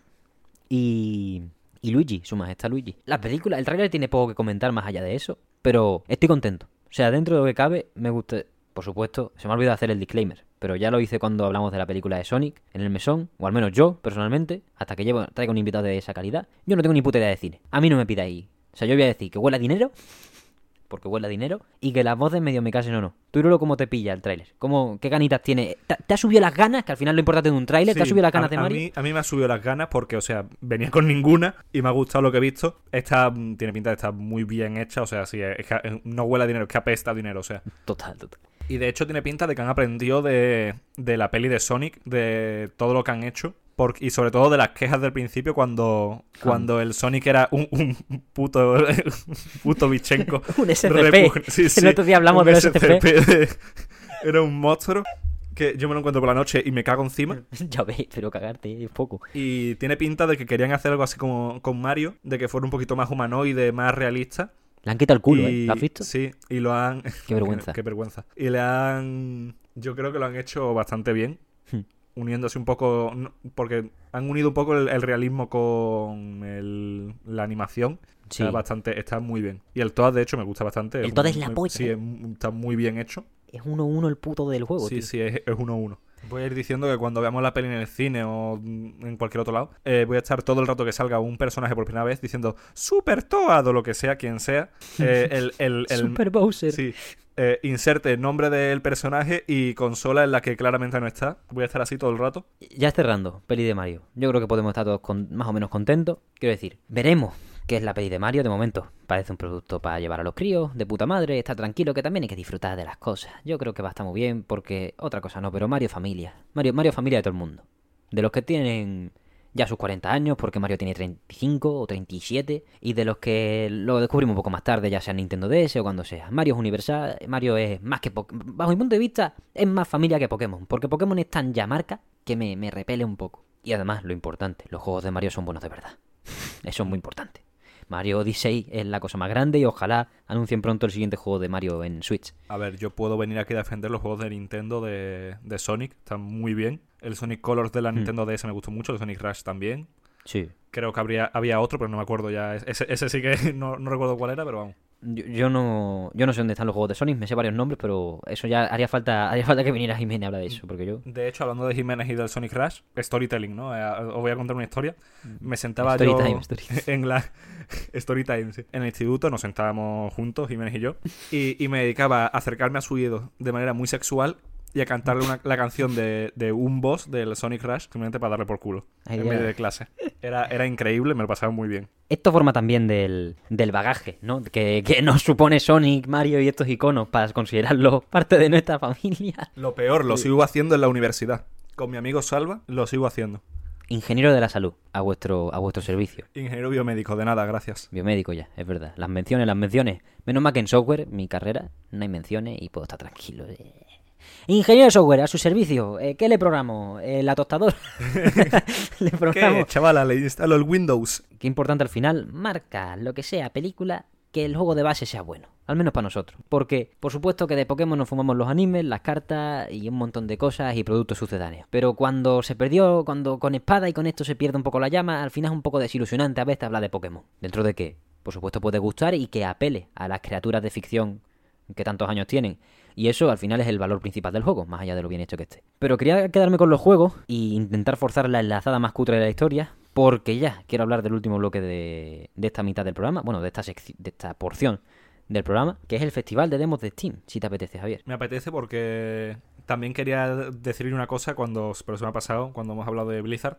y, y Luigi, su majestad Luigi. La película, el tráiler tiene poco que comentar más allá de eso, pero estoy contento. O sea, dentro de lo que cabe, me gusta... Por supuesto, se me ha olvidado hacer el disclaimer, pero ya lo hice cuando hablamos de la película de Sonic en el mesón, o al menos yo, personalmente, hasta que llevo, traigo un invitado de esa calidad. Yo no tengo ni puta idea de cine. A mí no me pidáis. O sea, yo voy a decir que huele a dinero, porque huele a dinero, y que las voces medio me casen o no. Tú Irolo, ¿cómo te pilla el tráiler? ¿Cómo, ¿Qué ganitas tiene? ¿Te, te ha subido las ganas? Que al final lo importante de un tráiler, ¿te ha subido las ganas a, de a Mario? mí, a mí me ha subido las ganas porque, o sea, venía con ninguna y me ha gustado lo que he visto. Esta mm, tiene pinta de estar muy bien hecha, o sea, sí, es que eh, no huele a dinero, es que apesta a dinero, o sea. Total, total. Y de hecho tiene pinta de que han aprendido de, de la peli de Sonic, de todo lo que han hecho. y sobre todo de las quejas del principio cuando, cuando el Sonic era un, un puto, un puto bichenco. Un SCP. repugn- sí, El sí, otro día hablamos de SCP. de- era un monstruo que yo me lo encuentro por la noche y me cago encima. ya ves, pero cagarte es poco. Y tiene pinta de que querían hacer algo así como con Mario, de que fuera un poquito más humanoide, más realista. Le han quitado el culo, y, ¿eh? ¿Lo has visto? Sí, y lo han... Qué vergüenza. qué, vergüenza. Y le han... Yo creo que lo han hecho bastante bien. Hmm. Uniéndose un poco... Porque han unido un poco el, el realismo con el- la animación. Sí. Está bastante... Está muy bien. Y el Toad, de hecho, me gusta bastante. El Toad es la polla, Sí, ¿eh? es está muy bien hecho. Es uno uno el puto del juego, Sí, tío. sí, es, es uno a uno. Voy a ir diciendo que cuando veamos la peli en el cine o en cualquier otro lado, eh, voy a estar todo el rato que salga un personaje por primera vez diciendo Super Toad o lo que sea, quien sea. eh, el, el- el- Super Bowser. Sí. eh, inserte el nombre del personaje y consola en la que claramente no está. Voy a estar así todo el rato. Ya cerrando, peli de Mario. Yo creo que podemos estar todos con- más o menos contentos. Quiero decir, veremos qué es la peli de Mario de momento. Parece un producto para llevar a los críos, de puta madre, está tranquilo, que también hay que disfrutar de las cosas. Yo creo que va a estar muy bien, porque otra cosa no, pero Mario familia. Mario, Mario familia de todo el mundo. De los que tienen ya sus 40 años, porque Mario tiene 35 o 37, y de los que lo descubrimos un poco más tarde, ya sea en Nintendo DS o cuando sea. Mario es universal, Mario es más que... Po- Bajo mi punto de vista, es más familia que Pokémon, porque Pokémon es tan ya marca que me, me repele un poco. Y además, lo importante, los juegos de Mario son buenos de verdad. Eso es muy importante. Mario Odyssey es la cosa más grande y ojalá anuncien pronto el siguiente juego de Mario en Switch. A ver, yo puedo venir aquí a defender los juegos de Nintendo de, de Sonic. Están muy bien. El Sonic Colors de la Nintendo DS me gustó mucho. El Sonic Rush también. Sí. Creo que habría, había otro, pero no me acuerdo ya. Ese, ese sí que no, no recuerdo cuál era, pero vamos. Yo, yo no yo no sé dónde están los juegos de Sonic, me sé varios nombres, pero eso ya haría falta haría falta que viniera Jiménez a hablar de eso, porque yo... De hecho, hablando de Jiménez y del Sonic Rush, storytelling, ¿no? Eh, os voy a contar una historia. Me sentaba Story yo time, story en la storytime, sí. En el instituto nos sentábamos juntos, Jiménez y yo, y, y me dedicaba a acercarme a su oído de manera muy sexual y a cantarle una- la canción de, de un boss del Sonic Rush simplemente para darle por culo Ay, en medio de clase. Era, era increíble, me lo pasaba muy bien. Esto forma también del, del bagaje, ¿no? Que, que nos supone Sonic, Mario y estos iconos para considerarlos parte de nuestra familia. Lo peor, lo sigo haciendo en la universidad. Con mi amigo Salva, lo sigo haciendo. Ingeniero de la salud, a vuestro, a vuestro servicio. Ingeniero biomédico, de nada, gracias. Biomédico ya, es verdad. Las menciones, las menciones. Menos mal que en software, mi carrera, no hay menciones y puedo estar tranquilo. Eh. Ingeniero de software, a su servicio. Eh, ¿Qué le programo? Eh, la tostadora. le programo. ¿Qué, chavala? Le instalo el Windows. Qué importante al final, marca lo que sea película, que el juego de base sea bueno. Al menos para nosotros. Porque, por supuesto que de Pokémon nos fumamos los animes, las cartas y un montón de cosas y productos sucedáneos. Pero cuando se perdió, cuando con espada y con esto se pierde un poco la llama, al final es un poco desilusionante a veces hablar de Pokémon. Dentro de que, por supuesto, puede gustar y que apele a las criaturas de ficción que tantos años tienen. Y eso al final es el valor principal del juego, más allá de lo bien hecho que esté. Pero quería quedarme con los juegos e intentar forzar la enlazada más cutre de la historia, porque ya quiero hablar del último bloque de, de esta mitad del programa, bueno, de esta, de esta porción del programa, que es el Festival de Demos de Steam, si te apetece, Javier. Me apetece porque también quería decir una cosa cuando, pero se me ha pasado, cuando hemos hablado de Blizzard.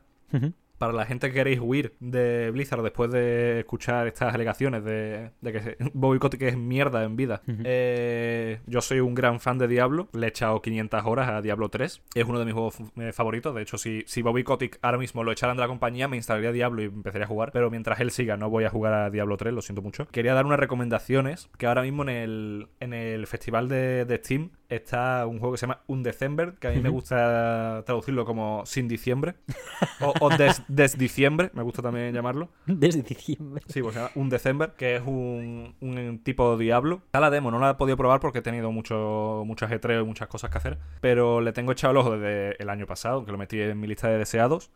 Para la gente que queréis huir de Blizzard después de escuchar estas alegaciones de, de que Bobby Kotick es mierda en vida, eh, yo soy un gran fan de Diablo. Le he echado 500 horas a Diablo 3. Es uno de mis juegos eh, favoritos. De hecho, si, si Bobby Kotick ahora mismo lo echaran de la compañía, me instalaría Diablo y empezaría a jugar. Pero mientras él siga, no voy a jugar a Diablo 3, lo siento mucho. Quería dar unas recomendaciones que ahora mismo en el, en el festival de, de Steam está un juego que se llama Un December, que a mí me gusta traducirlo como Sin Diciembre. o o des, des Diciembre, me gusta también llamarlo. Desde diciembre. Sí, pues se llama Un December, que es un, un tipo Diablo. Está la demo, no la he podido probar porque he tenido mucho, mucho ajetreo y muchas cosas que hacer. Pero le tengo echado el ojo desde el año pasado, que lo metí en mi lista de deseados.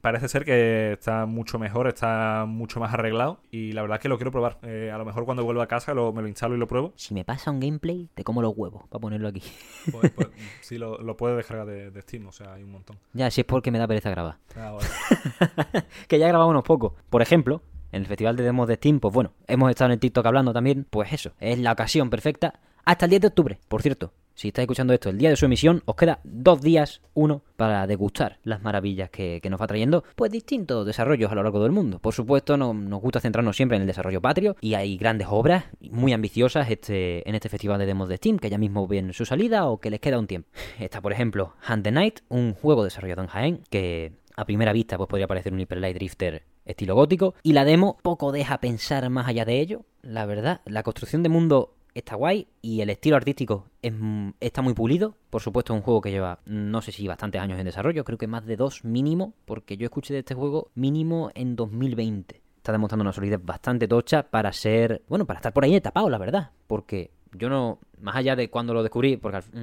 Parece ser que está mucho mejor, está mucho más arreglado. Y la verdad es que lo quiero probar. Eh, a lo mejor cuando vuelva a casa lo- me lo instalo y lo pruebo. Si me pasa un gameplay, te como los huevos, para ponerlo aquí. Pues, pues, sí, lo, lo puedes descargar de, de Steam, o sea, hay un montón. ya, si es porque me da pereza grabar. Ah, vale. que ya he grabado unos pocos. Por ejemplo, en el Festival de Demos de Steam, pues bueno, hemos estado en el TikTok hablando también, pues eso, es la ocasión perfecta hasta el 10 de octubre. Por cierto, si estáis escuchando esto el día de su emisión, os queda dos días, uno, para degustar las maravillas que, nos va trayendo, pues distintos desarrollos a lo largo del mundo. Por supuesto, no- nos gusta centrarnos siempre en el desarrollo patrio y hay grandes obras muy ambiciosas este, en este Festival de Demos de Steam, que ya mismo ven su salida o que les queda un tiempo. Está, por ejemplo, Hand the Night, un juego desarrollado en Jaén, que a primera vista pues podría parecer un Hyper Light Drifter estilo gótico. Y la demo poco deja pensar más allá de ello, la verdad. La construcción de mundo está guay y el estilo artístico es, está muy pulido. Por supuesto, es un juego que lleva, no sé si bastantes años en desarrollo, creo que más de dos mínimo, porque yo escuché de este juego mínimo en 2020. Está demostrando una solidez bastante tocha para ser, bueno, para estar por ahí tapado, la verdad. Porque yo no, más allá de cuando lo descubrí, porque mm,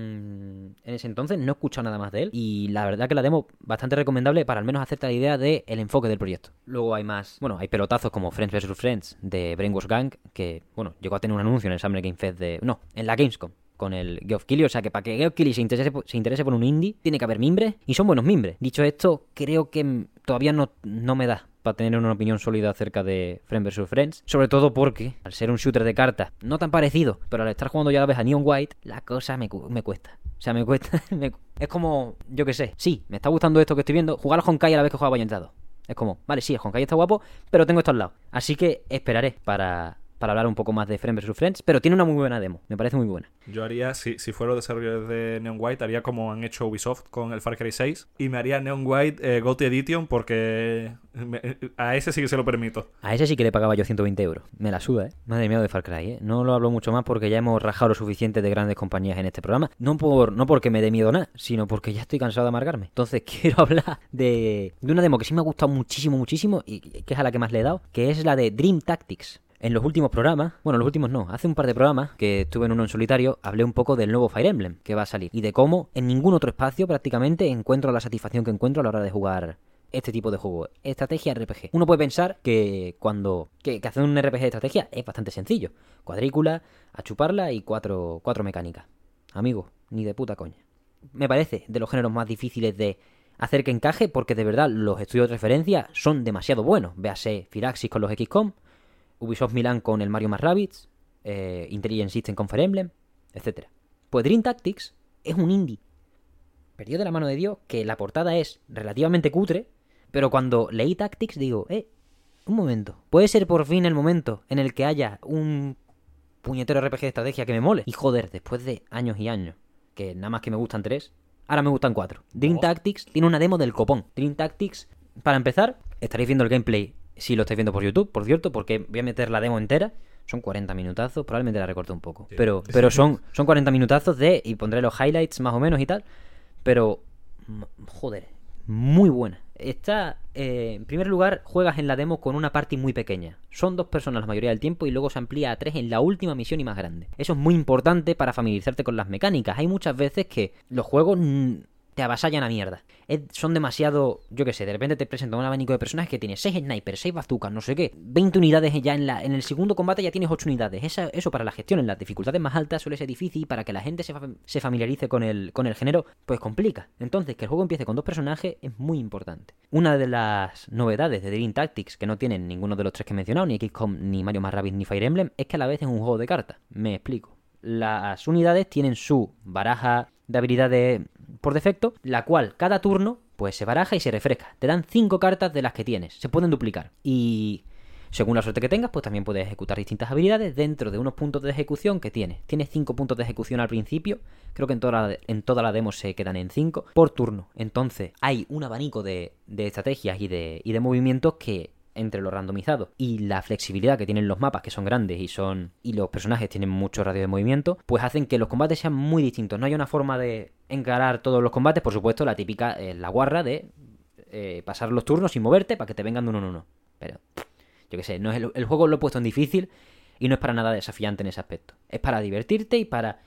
en ese entonces no he escuchado nada más de él. Y la verdad que la demo bastante recomendable para al menos hacerte la idea del enfoque del proyecto. Luego hay más, bueno, hay pelotazos como Friends vs. Friends de Brainwash Gang, que, bueno, llegó a tener un anuncio en el Summer Game Fest de, no, en la Gamescom. Con el Geoff Keighley, o sea que para que Geoff Keighley se interese, se interese por un indie, tiene que haber mimbres, y son buenos mimbres. Dicho esto, creo que todavía no, no me da para tener una opinión sólida acerca de Friends vs. Friends. Sobre todo porque, al ser un shooter de cartas, no tan parecido, pero al estar jugando ya la vez a Neon White, la cosa me, me cuesta. O sea, me cuesta. es como, yo qué sé, sí, me está gustando esto que estoy viendo. Jugar al Honkai a la vez que juega Bayonetta 2. Es como, vale, sí, el Honkai está guapo, pero tengo esto al lado. Así que esperaré para, para hablar un poco más de Friends vs. Friends, pero tiene una muy buena demo, me parece muy buena. Yo haría, si, si fuera los desarrolladores de Neon White, haría como han hecho Ubisoft con el Far Cry 6 y me haría Neon White eh, GOTY Edition porque me- a ese sí que se lo permito. A ese sí que le pagaba yo 120 euros. Me la suda, ¿eh? Madre mía de Far Cry, ¿eh? No lo hablo mucho más porque ya hemos rajado lo suficiente de grandes compañías en este programa. No, por, no porque me dé miedo nada, sino porque ya estoy cansado de amargarme. Entonces quiero hablar de, de una demo que sí me ha gustado muchísimo, muchísimo y que es a la que más le he dado, que es la de Dream Tactics. En los últimos programas, bueno, los últimos no, hace un par de programas que estuve en uno en solitario, hablé un poco del nuevo Fire Emblem que va a salir y de cómo en ningún otro espacio prácticamente encuentro la satisfacción que encuentro a la hora de jugar este tipo de juego, estrategia RPG. Uno puede pensar que cuando que, que hacer un RPG de estrategia es bastante sencillo, cuadrícula, a chuparla y cuatro, cuatro mecánicas. Amigo, ni de puta coña. Me parece de los géneros más difíciles de hacer que encaje porque de verdad los estudios de referencia son demasiado buenos. Véase Firaxis con los XCOM, Ubisoft Milan con el Mario más Rabbids, eh, Intelligent System con Fire Emblem, etc. Pues Dream Tactics es un indie perdido de la mano de Dios que la portada es relativamente cutre, pero cuando leí Tactics digo, eh, un momento, puede ser por fin el momento en el que haya un puñetero RPG de estrategia que me mole. Y joder, después de años y años, que nada más que me gustan tres, ahora me gustan cuatro. Dream Oh. Tactics tiene una demo del copón. Dream Tactics, para empezar, estaréis viendo el gameplay si lo estáis viendo por YouTube, por cierto, porque voy a meter la demo entera. Son 40 minutazos, probablemente la recorte un poco. Sí. Pero, pero son, son 40 minutazos de. Y pondré los highlights más o menos y tal. Pero. Joder, muy buena. Está. eh, en primer lugar, juegas en la demo con una party muy pequeña. Son dos personas la mayoría del tiempo y luego se amplía a tres en la última misión y más grande. Eso es muy importante para familiarizarte con las mecánicas. Hay muchas veces que los juegos te avasallan a mierda. Son demasiado, yo qué sé, de repente te presentan un abanico de personajes que tiene 6 snipers, 6 bazookas, no sé qué, 20 unidades ya en el segundo combate ya tienes 8 unidades. Eso para la gestión en las dificultades más altas suele ser difícil y para que la gente se, fa- se familiarice con el, con el género, pues complica. Entonces, que el juego empiece con dos personajes es muy importante. Una de las novedades de Dream Tactics que no tienen ninguno de los tres que he mencionado, ni XCOM, ni Mario más Rabbids, ni Fire Emblem, es que a la vez es un juego de cartas. Me explico las unidades tienen su baraja de habilidades por defecto, la cual cada turno pues se baraja y se refresca. Te dan 5 cartas de las que tienes, se pueden duplicar. Y según la suerte que tengas, pues también puedes ejecutar distintas habilidades dentro de unos puntos de ejecución que tienes. Tienes 5 puntos de ejecución al principio, creo que en toda la, en toda la demo se quedan en 5 por turno. Entonces hay un abanico de, de estrategias y de, y de movimientos que entre lo randomizado y la flexibilidad que tienen los mapas, que son grandes y son y los personajes tienen mucho radio de movimiento, pues hacen que los combates sean muy distintos. No hay una forma de encarar todos los combates, por supuesto, la típica, eh, la guarra de eh, pasar los turnos sin moverte para que te vengan de uno en uno. Pero, yo qué sé, no es el, el juego lo he puesto en difícil y no es para nada desafiante en ese aspecto. Es para divertirte y para,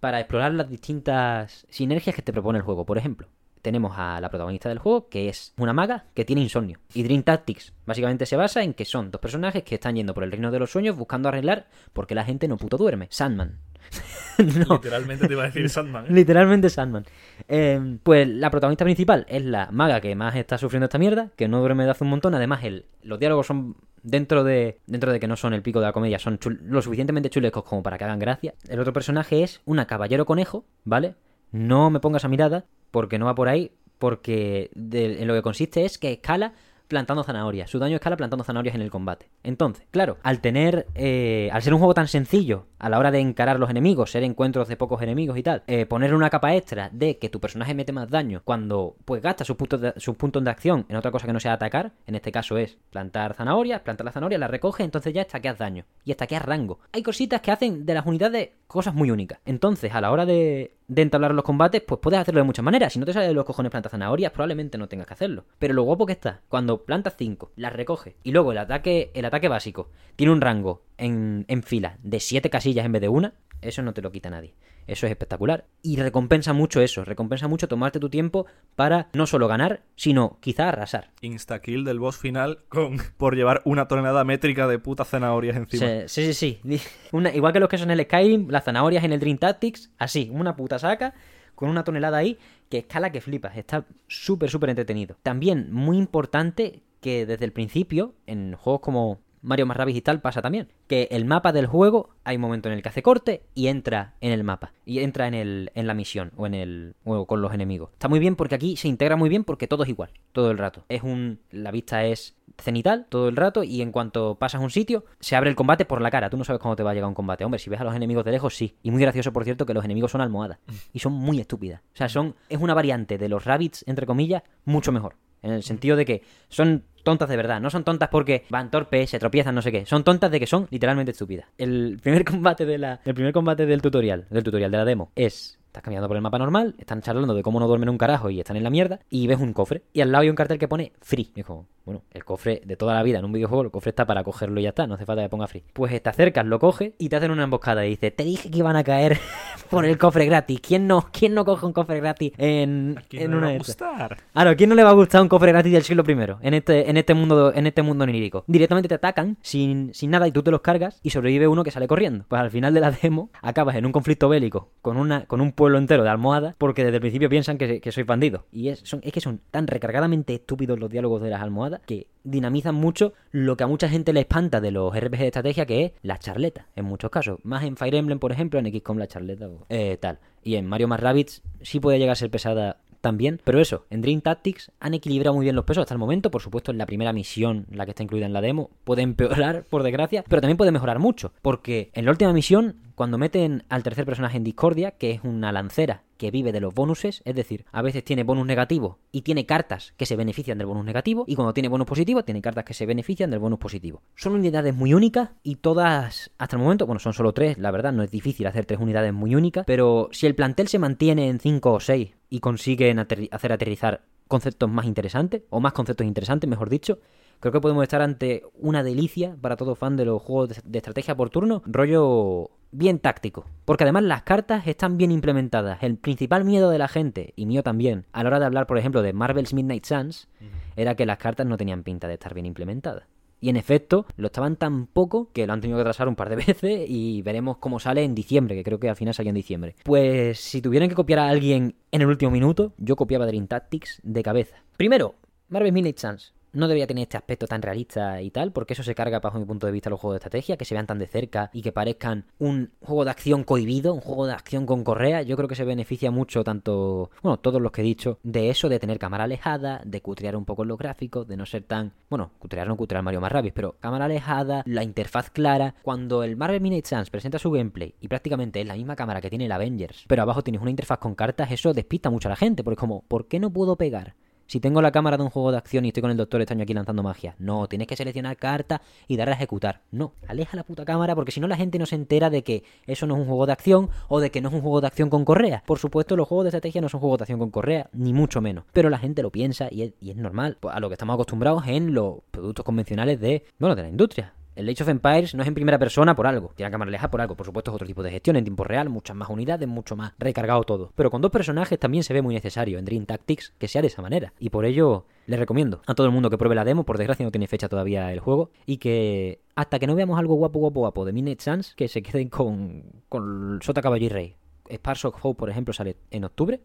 para explorar las distintas sinergias que te propone el juego. Por ejemplo, tenemos a la protagonista del juego, que es una maga que tiene insomnio. Y Dream Tactics básicamente se basa en que son dos personajes que están yendo por el reino de los sueños buscando arreglar porque la gente no puto duerme. Sandman. no, Literalmente te iba a decir Sandman. ¿eh? Literalmente Sandman. Eh, pues la protagonista principal es la maga que más está sufriendo esta mierda, que no duerme de hace un montón. Además, el, los diálogos son dentro de dentro de que no son el pico de la comedia, son chul- lo suficientemente chulescos como para que hagan gracia. El otro personaje es una caballero conejo, ¿vale? No me pongas a mirada porque no va por ahí, porque en lo que consiste es que escala plantando zanahorias. Su daño escala plantando zanahorias en el combate. Entonces, claro, al tener. eh, al ser un juego tan sencillo a la hora de encarar los enemigos, ser encuentros de pocos enemigos y tal, eh, ponerle una capa extra de que tu personaje mete más daño cuando pues gasta sus puntos, de, de acción en otra cosa que no sea atacar, en este caso es plantar zanahorias, plantar la zanahoria, la recoge, entonces ya estaqueas daño y estaqueas rango. Hay cositas que hacen de las unidades cosas muy únicas. Entonces, a la hora de, de entablar los combates, pues puedes hacerlo de muchas maneras. Si no te sale de los cojones plantar zanahorias, probablemente no tengas que hacerlo. Pero lo guapo que está, cuando plantas 5, las recoges y luego el ataque, el ataque básico tiene un rango en, en fila de 7 casillas en vez de una, eso no te lo quita nadie. Eso es espectacular. Y recompensa mucho eso, recompensa mucho tomarte tu tiempo para no solo ganar, sino quizá arrasar. Insta-kill del boss final con por llevar una tonelada métrica de putas zanahorias encima. Sí, sí, sí. sí. Una- igual que los que son en el Skyrim, las zanahorias en el Dream Tactics, así, una puta saca con una tonelada ahí que escala que flipas. Está súper, súper entretenido. También muy importante que desde el principio, en juegos como Mario más Rabbids y tal, pasa también. Que el mapa del juego, hay un momento en el que hace corte y entra en el mapa. Y entra en, el, en la misión o en el o con los enemigos. Está muy bien porque aquí se integra muy bien porque todo es igual, todo el rato. Es un. La vista es cenital todo el rato y en cuanto pasas un sitio se abre el combate por la cara. Tú no sabes cómo te va a llegar un combate. Hombre, si ves a los enemigos de lejos, sí. Y muy gracioso, por cierto, que los enemigos son almohadas. Y son muy estúpidas. O sea, son es una variante de los rabbits, entre comillas, mucho mejor. En el sentido de que son tontas de verdad. No son tontas porque van torpes, se tropiezan, no sé qué. Son tontas de que son literalmente estúpidas. El primer combate de la. El primer combate del tutorial, del tutorial de la demo, es. Estás caminando por el mapa normal, están charlando de cómo no duermen un carajo y están en la mierda, y ves un cofre. Y al lado hay un cartel que pone free. Y es como, bueno, el cofre de toda la vida en un videojuego, el cofre está para cogerlo y ya está, no hace falta que ponga free. Pues te acercas, lo coges y te hacen una emboscada y dices, te dije que iban a caer por el cofre gratis. ¿Quién no, quién no coge un cofre gratis en, ¿A quién en no una de gustar? Claro, ¿a quién no le va a gustar un cofre gratis del siglo I en este, en este mundo, en este mundo onírico? Directamente te atacan sin, sin nada y tú te los cargas y sobrevive uno que sale corriendo. Pues al final de la demo acabas en un conflicto bélico con una, con un pueblo entero de almohadas porque desde el principio piensan que, que sois bandido. Y es, es que son tan recargadamente estúpidos los diálogos de las almohadas que dinamizan mucho lo que a mucha gente le espanta de los RPG de estrategia, que es la charleta, en muchos casos. Más en Fire Emblem, por ejemplo, en XCOM la charleta o eh, tal. Y en Mario más Rabbids sí puede llegar a ser pesada también. Pero eso, en Dream Tactics han equilibrado muy bien los pesos hasta el momento. Por supuesto, en la primera misión, la que está incluida en la demo, puede empeorar, por desgracia, pero también puede mejorar mucho. Porque en la última misión, cuando meten al tercer personaje en Discordia, que es una lancera que vive de los bonuses, es decir, a veces tiene bonus negativo y tiene cartas que se benefician del bonus negativo, y cuando tiene bonus positivo, tiene cartas que se benefician del bonus positivo. Son unidades muy únicas y todas, hasta el momento, bueno, son solo tres, la verdad, no es difícil hacer tres unidades muy únicas, pero si el plantel se mantiene en cinco o seis y consiguen aterri- hacer aterrizar conceptos más interesantes, o más conceptos interesantes, mejor dicho, creo que podemos estar ante una delicia para todo fan de los juegos de, de estrategia por turno, rollo bien táctico. Porque además las cartas están bien implementadas. El principal miedo de la gente, y mío también, a la hora de hablar, por ejemplo, de Marvel's Midnight Suns, era que las cartas no tenían pinta de estar bien implementadas. Y en efecto, lo estaban tan poco que lo han tenido que atrasar un par de veces y veremos cómo sale en diciembre, que creo que al final salió en diciembre. Pues si tuvieran que copiar a alguien en el último minuto, yo copiaba Dream Tactics de cabeza. Primero, Marvel's Midnight Suns no debería tener este aspecto tan realista y tal, porque eso se carga, bajo mi punto de vista, los juegos de estrategia, que se vean tan de cerca y que parezcan un juego de acción cohibido, un juego de acción con correa. Yo creo que se beneficia mucho, tanto, bueno, todos los que he dicho, de eso, de tener cámara alejada, de cutrear un poco los gráficos, de no ser tan, bueno, cutrear no cutrear Mario más Rabbids, pero cámara alejada, la interfaz clara. Cuando el Marvel Midnight Suns presenta su gameplay y prácticamente es la misma cámara que tiene el Avengers, pero abajo tienes una interfaz con cartas, eso despista mucho a la gente, porque es como, ¿por qué no puedo pegar? Si tengo la cámara de un juego de acción y estoy con el Doctor Extraño aquí lanzando magia. No, tienes que seleccionar cartas y darle a ejecutar. No, aleja la puta cámara porque si no la gente no se entera de que eso no es un juego de acción o de que no es un juego de acción con correa. Por supuesto, los juegos de estrategia no son juegos de acción con correa, ni mucho menos. Pero la gente lo piensa y es, y es normal. Pues a lo que estamos acostumbrados en los productos convencionales de, bueno, de la industria. El Age of Empires no es en primera persona por algo, tiene cámara lejana por algo. Por supuesto, es otro tipo de gestión en tiempo real, muchas más unidades, mucho más recargado todo. Pero con dos personajes también se ve muy necesario en Dream Tactics que sea de esa manera. Y por ello, les recomiendo a todo el mundo que pruebe la demo. Por desgracia, no tiene fecha todavía el juego. Y que hasta que no veamos algo guapo, guapo, guapo de Minute Sans, que se queden con, con Sota Caballo y Rey. Of Hope, por ejemplo, sale en octubre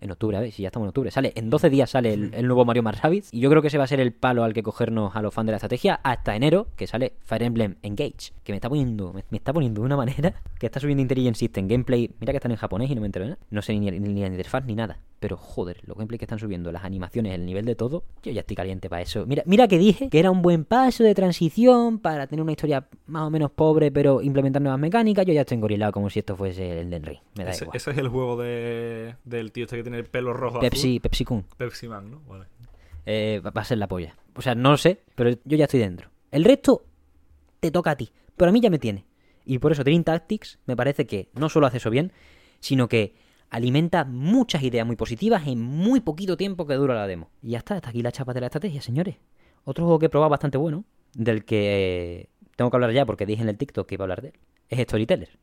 en octubre, a ver si ya estamos en octubre. Sale, en 12 días sale el, el nuevo Mario Rabbids. Y yo creo que ese va a ser el palo al que cogernos a los fans de la estrategia hasta enero, que sale Fire Emblem Engage. Que me está poniendo, me, me está poniendo de una manera que está subiendo Intelligent System Gameplay. Mira que están en japonés y no me entero, ¿eh? No sé ni, ni, ni la interfaz ni nada. Pero joder, los gameplays que están subiendo, las animaciones, el nivel de todo, yo ya estoy caliente para eso. Mira, mira que dije que era un buen paso de transición para tener una historia más o menos pobre, pero implementar nuevas mecánicas. Yo ya estoy engorilado como si esto fuese el Den Ring. Me da Ese, igual. ese es el juego de, del tío este que tiene el pelo rojo Pepsi, azul. Pepsi Kun. Pepsi Man, ¿no? Vale. Eh, va va a ser la polla. O sea, no lo sé, pero yo ya estoy dentro. El resto te toca a ti, pero a mí ya me tiene. Y por eso Dream Tactics me parece que no solo hace eso bien, sino que alimenta muchas ideas muy positivas en muy poquito tiempo que dura la demo. Y ya está, hasta aquí la chapa de la estrategia, señores. Otro juego que he probado bastante bueno, del que eh, tengo que hablar ya porque dije en el TikTok que iba a hablar de él, es Storyteller.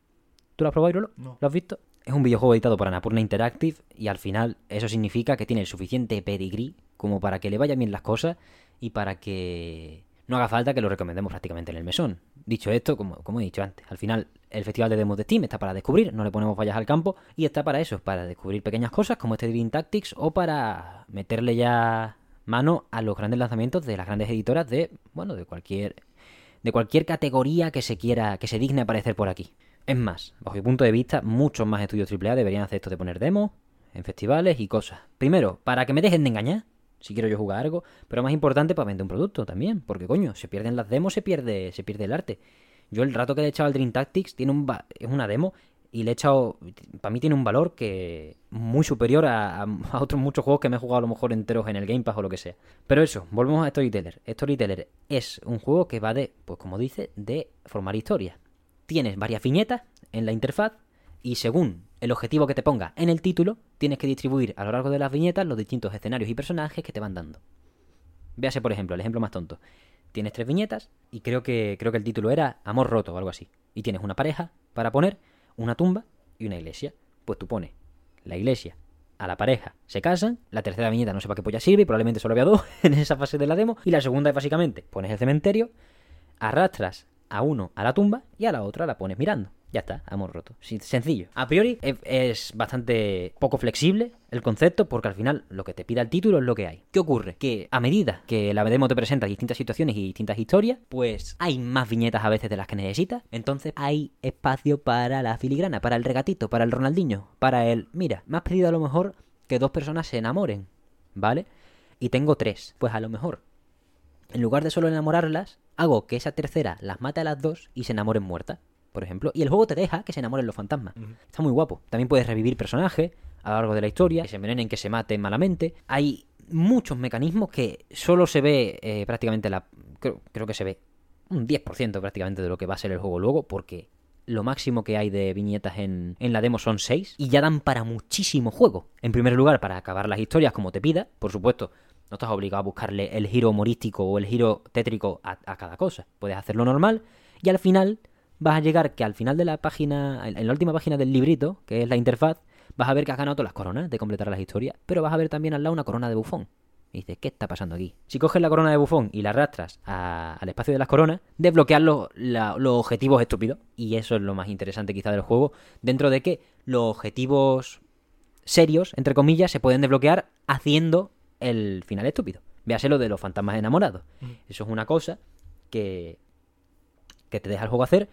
¿Tú lo has probado, Irolo? No. ¿Lo has visto? Es un videojuego editado por Annapurna Interactive y al final eso significa que tiene el suficiente pedigrí como para que le vayan bien las cosas y para que no haga falta que lo recomendemos prácticamente en el mesón. Dicho esto, como, como he dicho antes, al final el Festival de Demos de Steam está para descubrir, no le ponemos fallas al campo y está para eso, para descubrir pequeñas cosas como este Dream Tactics o para meterle ya mano a los grandes lanzamientos de las grandes editoras de, bueno, de cualquier de cualquier categoría que se quiera, que se digne aparecer por aquí. Es más, bajo mi punto de vista, muchos más estudios AAA deberían hacer esto de poner demos en festivales y cosas. Primero, para que me dejen de engañar, si quiero yo jugar algo, pero más importante para vender un producto también, porque coño, se pierden las demos, se pierde, se pierde el arte. Yo el rato que le he echado al Dream Tactics tiene un es una demo y le he echado, para mí tiene un valor que muy superior a, a- a otros muchos juegos que me he jugado a lo mejor enteros en el Game Pass o lo que sea. Pero eso, volvemos a Storyteller. Storyteller es un juego que va de, pues como dice, de formar historias. Tienes varias viñetas en la interfaz y según el objetivo que te ponga en el título, tienes que distribuir a lo largo de las viñetas los distintos escenarios y personajes que te van dando. Véase, por ejemplo, el ejemplo más tonto. Tienes tres viñetas y creo que, creo que el título era Amor roto o algo así. Y tienes una pareja para poner, una tumba y una iglesia. Pues tú pones la iglesia a la pareja, se casan, la tercera viñeta no sé para qué polla sirve, probablemente solo había dos en esa fase de la demo, y la segunda es básicamente pones el cementerio, arrastras a uno a la tumba y a la otra la pones mirando. Ya está, amor roto. Sencillo. A priori es, es bastante poco flexible el concepto porque al final lo que te pida el título es lo que hay. ¿Qué ocurre? Que a medida que la demo te presenta distintas situaciones y distintas historias, pues hay más viñetas a veces de las que necesitas. Entonces hay espacio para la filigrana, para el regatito, para el Ronaldinho, para el... Mira, me has pedido a lo mejor que dos personas se enamoren, ¿vale? Y tengo tres. Pues a lo mejor en lugar de solo enamorarlas, hago que esa tercera las mate a las dos y se enamoren muertas, por ejemplo. Y el juego te deja que se enamoren los fantasmas. Está muy guapo. También puedes revivir personajes a lo largo de la historia, que se envenenen, que se maten malamente. Hay muchos mecanismos que solo se ve eh, prácticamente la... Creo, creo que se ve un 10% prácticamente de lo que va a ser el juego luego, porque lo máximo que hay de viñetas en, en la demo son 6 y ya dan para muchísimo juego. En primer lugar, para acabar las historias como te pida, por supuesto. No estás obligado a buscarle el giro humorístico o el giro tétrico a, a cada cosa. Puedes hacerlo normal y al final vas a llegar que al final de la página, en la última página del librito, que es la interfaz, vas a ver que has ganado todas las coronas de completar las historias, pero vas a ver también al lado una corona de bufón. Y dices, ¿qué está pasando aquí? Si coges la corona de bufón y la arrastras a- al espacio de las coronas, desbloqueas los, la- los objetivos estúpidos. Y eso es lo más interesante quizá del juego, dentro de que los objetivos serios, entre comillas, se pueden desbloquear haciendo el final estúpido. Véase lo de los fantasmas enamorados. Eso es una cosa que, que te deja el juego hacer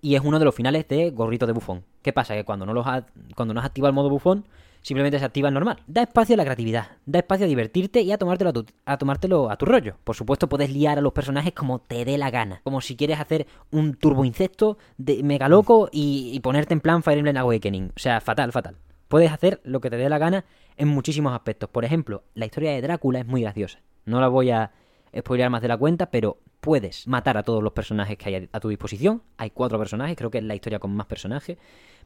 y es uno de los finales de gorrito de bufón. ¿Qué pasa? Que cuando no, los cuando no has activado el modo bufón, simplemente se activa el normal. Da espacio a la creatividad, da espacio a divertirte y a tomártelo a tu, a tomártelo a tu rollo. Por supuesto, puedes liar a los personajes como te dé la gana. Como si quieres hacer un turbo insecto de mega loco y, y ponerte en plan Fire Emblem Awakening. O sea, fatal, fatal. Puedes hacer lo que te dé la gana en muchísimos aspectos. Por ejemplo, la historia de Drácula es muy graciosa. No la voy a spoilear más de la cuenta, pero puedes matar a todos los personajes que hay a tu disposición. Hay cuatro personajes, creo que es la historia con más personajes.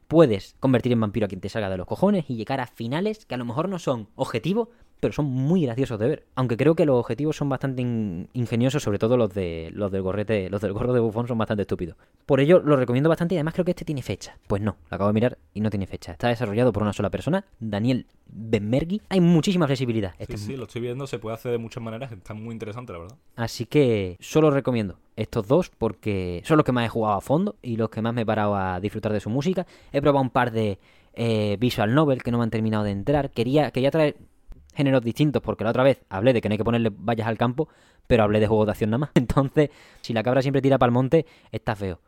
puedes convertir en vampiro a quien te salga de los cojones y llegar a finales que a lo mejor no son objetivos, pero son muy graciosos de ver. Aunque creo que los objetivos son bastante in- ingeniosos, sobre todo los de los del gorrete, los del gorro de bufón son bastante estúpidos. Por ello lo recomiendo bastante y además creo que este tiene fecha. Pues no, lo acabo de mirar y no tiene fecha. Está desarrollado por una sola persona, Daniel Benmergui. Hay muchísima flexibilidad. Sí, Este sí, lo estoy viendo, se puede hacer de muchas maneras, está muy interesante, la verdad. Así que solo recomiendo estos dos porque son los que más he jugado a fondo y los que más me he parado a disfrutar de su música. He probado un par de eh, visual novel que no me han terminado de entrar. Quería, quería traer géneros distintos porque la otra vez hablé de que no hay que ponerle vallas al campo, pero hablé de juegos de acción nada más. Entonces, si la cabra siempre tira para el monte, está feo.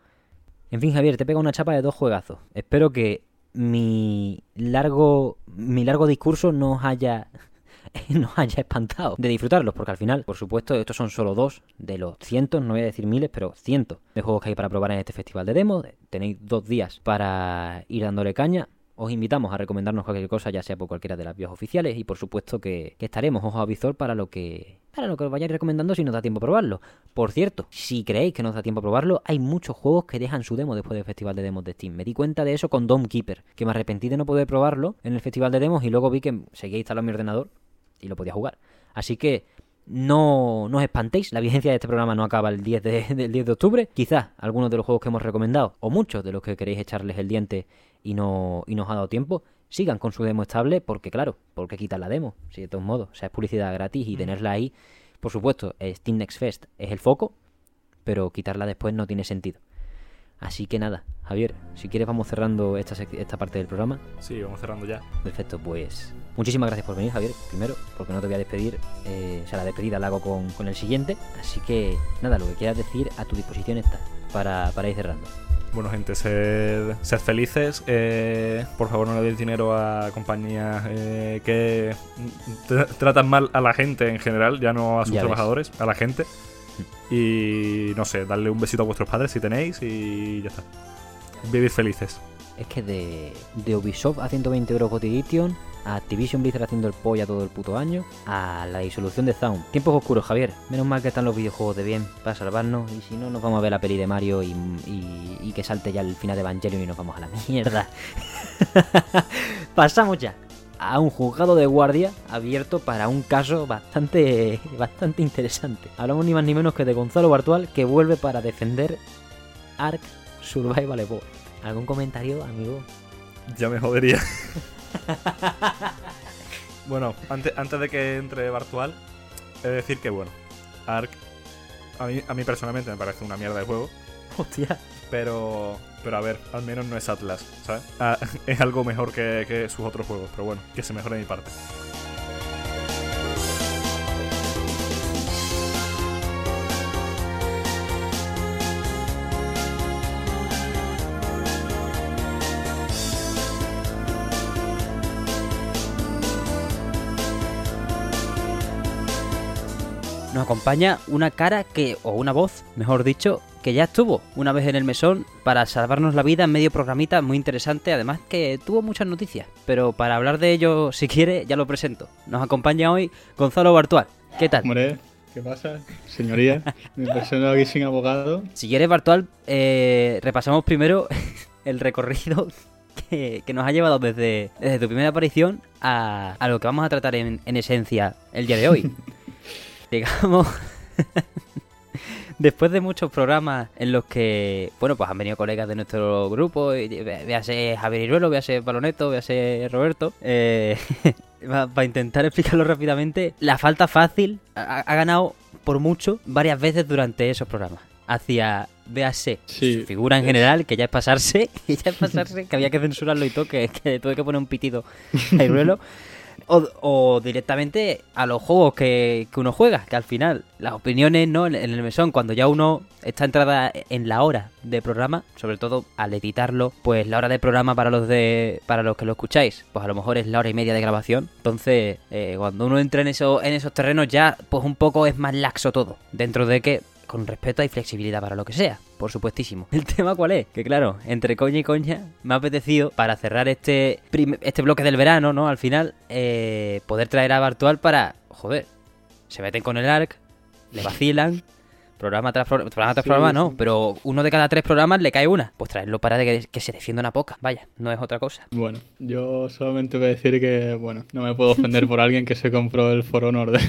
En fin, Javier, te pega una chapa de dos juegazos. Espero que mi largo, mi largo discurso no os haya nos haya espantado de disfrutarlos, porque al final, por supuesto, estos son solo dos de los cientos, no voy a decir miles, pero cientos de juegos que hay para probar en este festival de demos. Tenéis dos días para ir dándole caña. Os invitamos a recomendarnos cualquier cosa, ya sea por cualquiera de las vías oficiales, y por supuesto que, estaremos ojo a visor para lo que para lo que os vayáis recomendando si nos da tiempo a probarlo. Por cierto, si creéis que nos da tiempo a probarlo, hay muchos juegos que dejan su demo después del festival de demos de Steam. Me di cuenta de eso con Dome Keeper, que me arrepentí de no poder probarlo en el festival de demos y luego vi que seguía instalado en mi ordenador y lo podía jugar. Así que no, os espantéis, la vigencia de este programa no acaba el 10 de, del 10 de octubre. Quizás algunos de los juegos que hemos recomendado, o muchos de los que queréis echarles el diente y no, y no os ha dado tiempo, sigan con su demo estable, porque claro, porque quitar la demo, si de todos modos, o sea, es publicidad gratis y tenerla ahí, por supuesto, Steam Next Fest es el foco, pero quitarla después no tiene sentido. Así que nada, Javier, si quieres vamos cerrando esta, esta parte del programa. Sí, vamos cerrando ya. Perfecto, pues muchísimas gracias por venir, Javier, primero, porque no te voy a despedir, eh, o sea, la despedida la hago con, con el siguiente, así que nada, lo que quieras decir a tu disposición está, para, para ir cerrando. Bueno, gente, sed, sed felices. eh, por favor, no le deis dinero a compañías eh, que tra- tratan mal a la gente en general, ya no a sus Ya ves. trabajadores, a la gente. Y no sé, darle un besito a vuestros padres si tenéis y ya está. Vivid felices. Es que de, Ubisoft a 120 euros Edition, a Activision Blizzard haciendo el polla todo el puto año, a la disolución de Zaun. Tiempos oscuros, Javier. Menos mal que están los videojuegos de bien para salvarnos. Y si no, nos vamos a ver la peli de Mario y que salte ya el final de Evangelion y nos vamos a la mierda. Pasamos ya a un juzgado de guardia abierto para un caso bastante, bastante interesante. Hablamos ni más ni menos que de Gonzalo Bartual que vuelve para defender Ark Survival Evolved. ¿Algún comentario, amigo? Ya me jodería. bueno, antes, antes de que entre Bartual, he de decir que, bueno, Ark, a mí, a mí personalmente me parece una mierda de juego. Hostia. Pero, pero a ver, al menos no es Atlas, ¿sabes? Ah, es algo mejor que, que sus otros juegos, pero bueno, que se mejore de mi parte. Acompaña una cara que, o una voz, mejor dicho, que ya estuvo una vez en el mesón para salvarnos la vida en medio programita muy interesante, además que tuvo muchas noticias. Pero para hablar de ello, si quiere, ya lo presento. Nos acompaña hoy Gonzalo Bartual. ¿Qué tal? Hombre, ¿qué pasa? Señoría, me presento aquí sin abogado. Si quieres, Bartual, eh, repasamos primero el recorrido que, que nos ha llevado desde, desde tu primera aparición a, a lo que vamos a tratar en, en esencia el día de hoy. Digamos, después de muchos programas en los que, bueno, pues han venido colegas de nuestro grupo, y, ve- véase Javier Iruelo, véase Paloneto, véase Roberto, eh, para intentar explicarlo rápidamente, la falta fácil ha, ha ganado por mucho varias veces durante esos programas. Hacia, véase, Sí, su figura en es- general, que ya es pasarse, que ya es pasarse, que había que censurarlo y todo, que, que tuve que poner un pitido a Iruelo. O, directamente a los juegos que, que uno juega, que al final las opiniones no en, en el mesón, cuando ya uno está entrada en la hora de programa, sobre todo al editarlo, pues la hora de programa para los de para los que lo escucháis, pues a lo mejor es la hora y media de grabación. Entonces, eh, cuando uno entra en eso, en esos terrenos ya, pues un poco es más laxo todo, dentro de que con respeto hay flexibilidad para lo que sea, por supuestísimo. ¿El tema cuál es? Que claro, entre coña y coña, me ha apetecido, para cerrar este, este bloque del verano, ¿no? Al final, eh, poder traer a Bartual para, joder, se meten con el ARC, le vacilan, Programa tras pro- programa, tras programa no, pero uno de cada tres programas le cae una. Pues traerlo para de que, que se defienda una poca, vaya, no es otra cosa. Bueno, yo solamente voy a decir que, bueno, no me puedo ofender por alguien que se compró el For Honor de,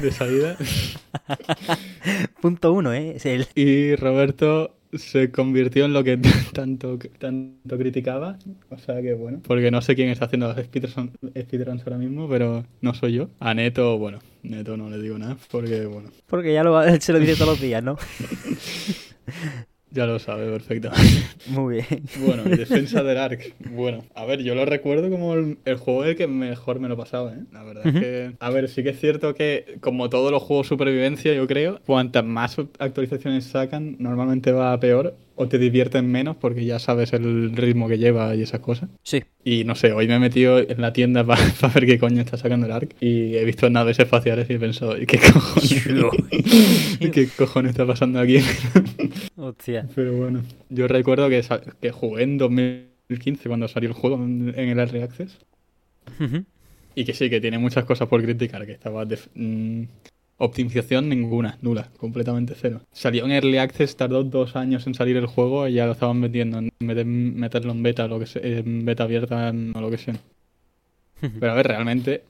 de salida. Punto uno, ¿eh? Es el... Y Roberto se convirtió en lo que tanto, tanto criticaba. O sea que, bueno, porque no sé quién está haciendo los speedruns ahora mismo, pero no soy yo. A Neto, bueno, Neto no le digo nada, porque, bueno, Porque ya lo, se lo dice todos los días, ¿no? ya lo sabe perfectamente. Muy bien. Bueno, defensa del Ark. Bueno, a ver, yo lo recuerdo como el, el juego el que mejor me lo pasaba, ¿eh? La verdad es que... A ver, sí que es cierto que, como todos los juegos supervivencia, yo creo, cuantas más actualizaciones sacan, normalmente va a peor o te divierten menos porque ya sabes el ritmo que lleva y esas cosas. Sí. Y no sé, hoy me he metido en la tienda para ver qué coño está sacando el ARC y he visto naves espaciales y he pensado, ¿y qué cojones? ¿Y qué cojones está pasando aquí? Hostia. Pero bueno, yo recuerdo que, que jugué en 2015 cuando salió el juego en, en el Early Access y que sí, que tiene muchas cosas por criticar, que estaba... def- mm, optimización ninguna, nula, completamente cero. Salió en Early Access, tardó dos años en salir el juego y ya lo estaban metiendo, en vez de meterlo en beta, lo que sea, en beta abierta o lo que sea. Pero a ver, realmente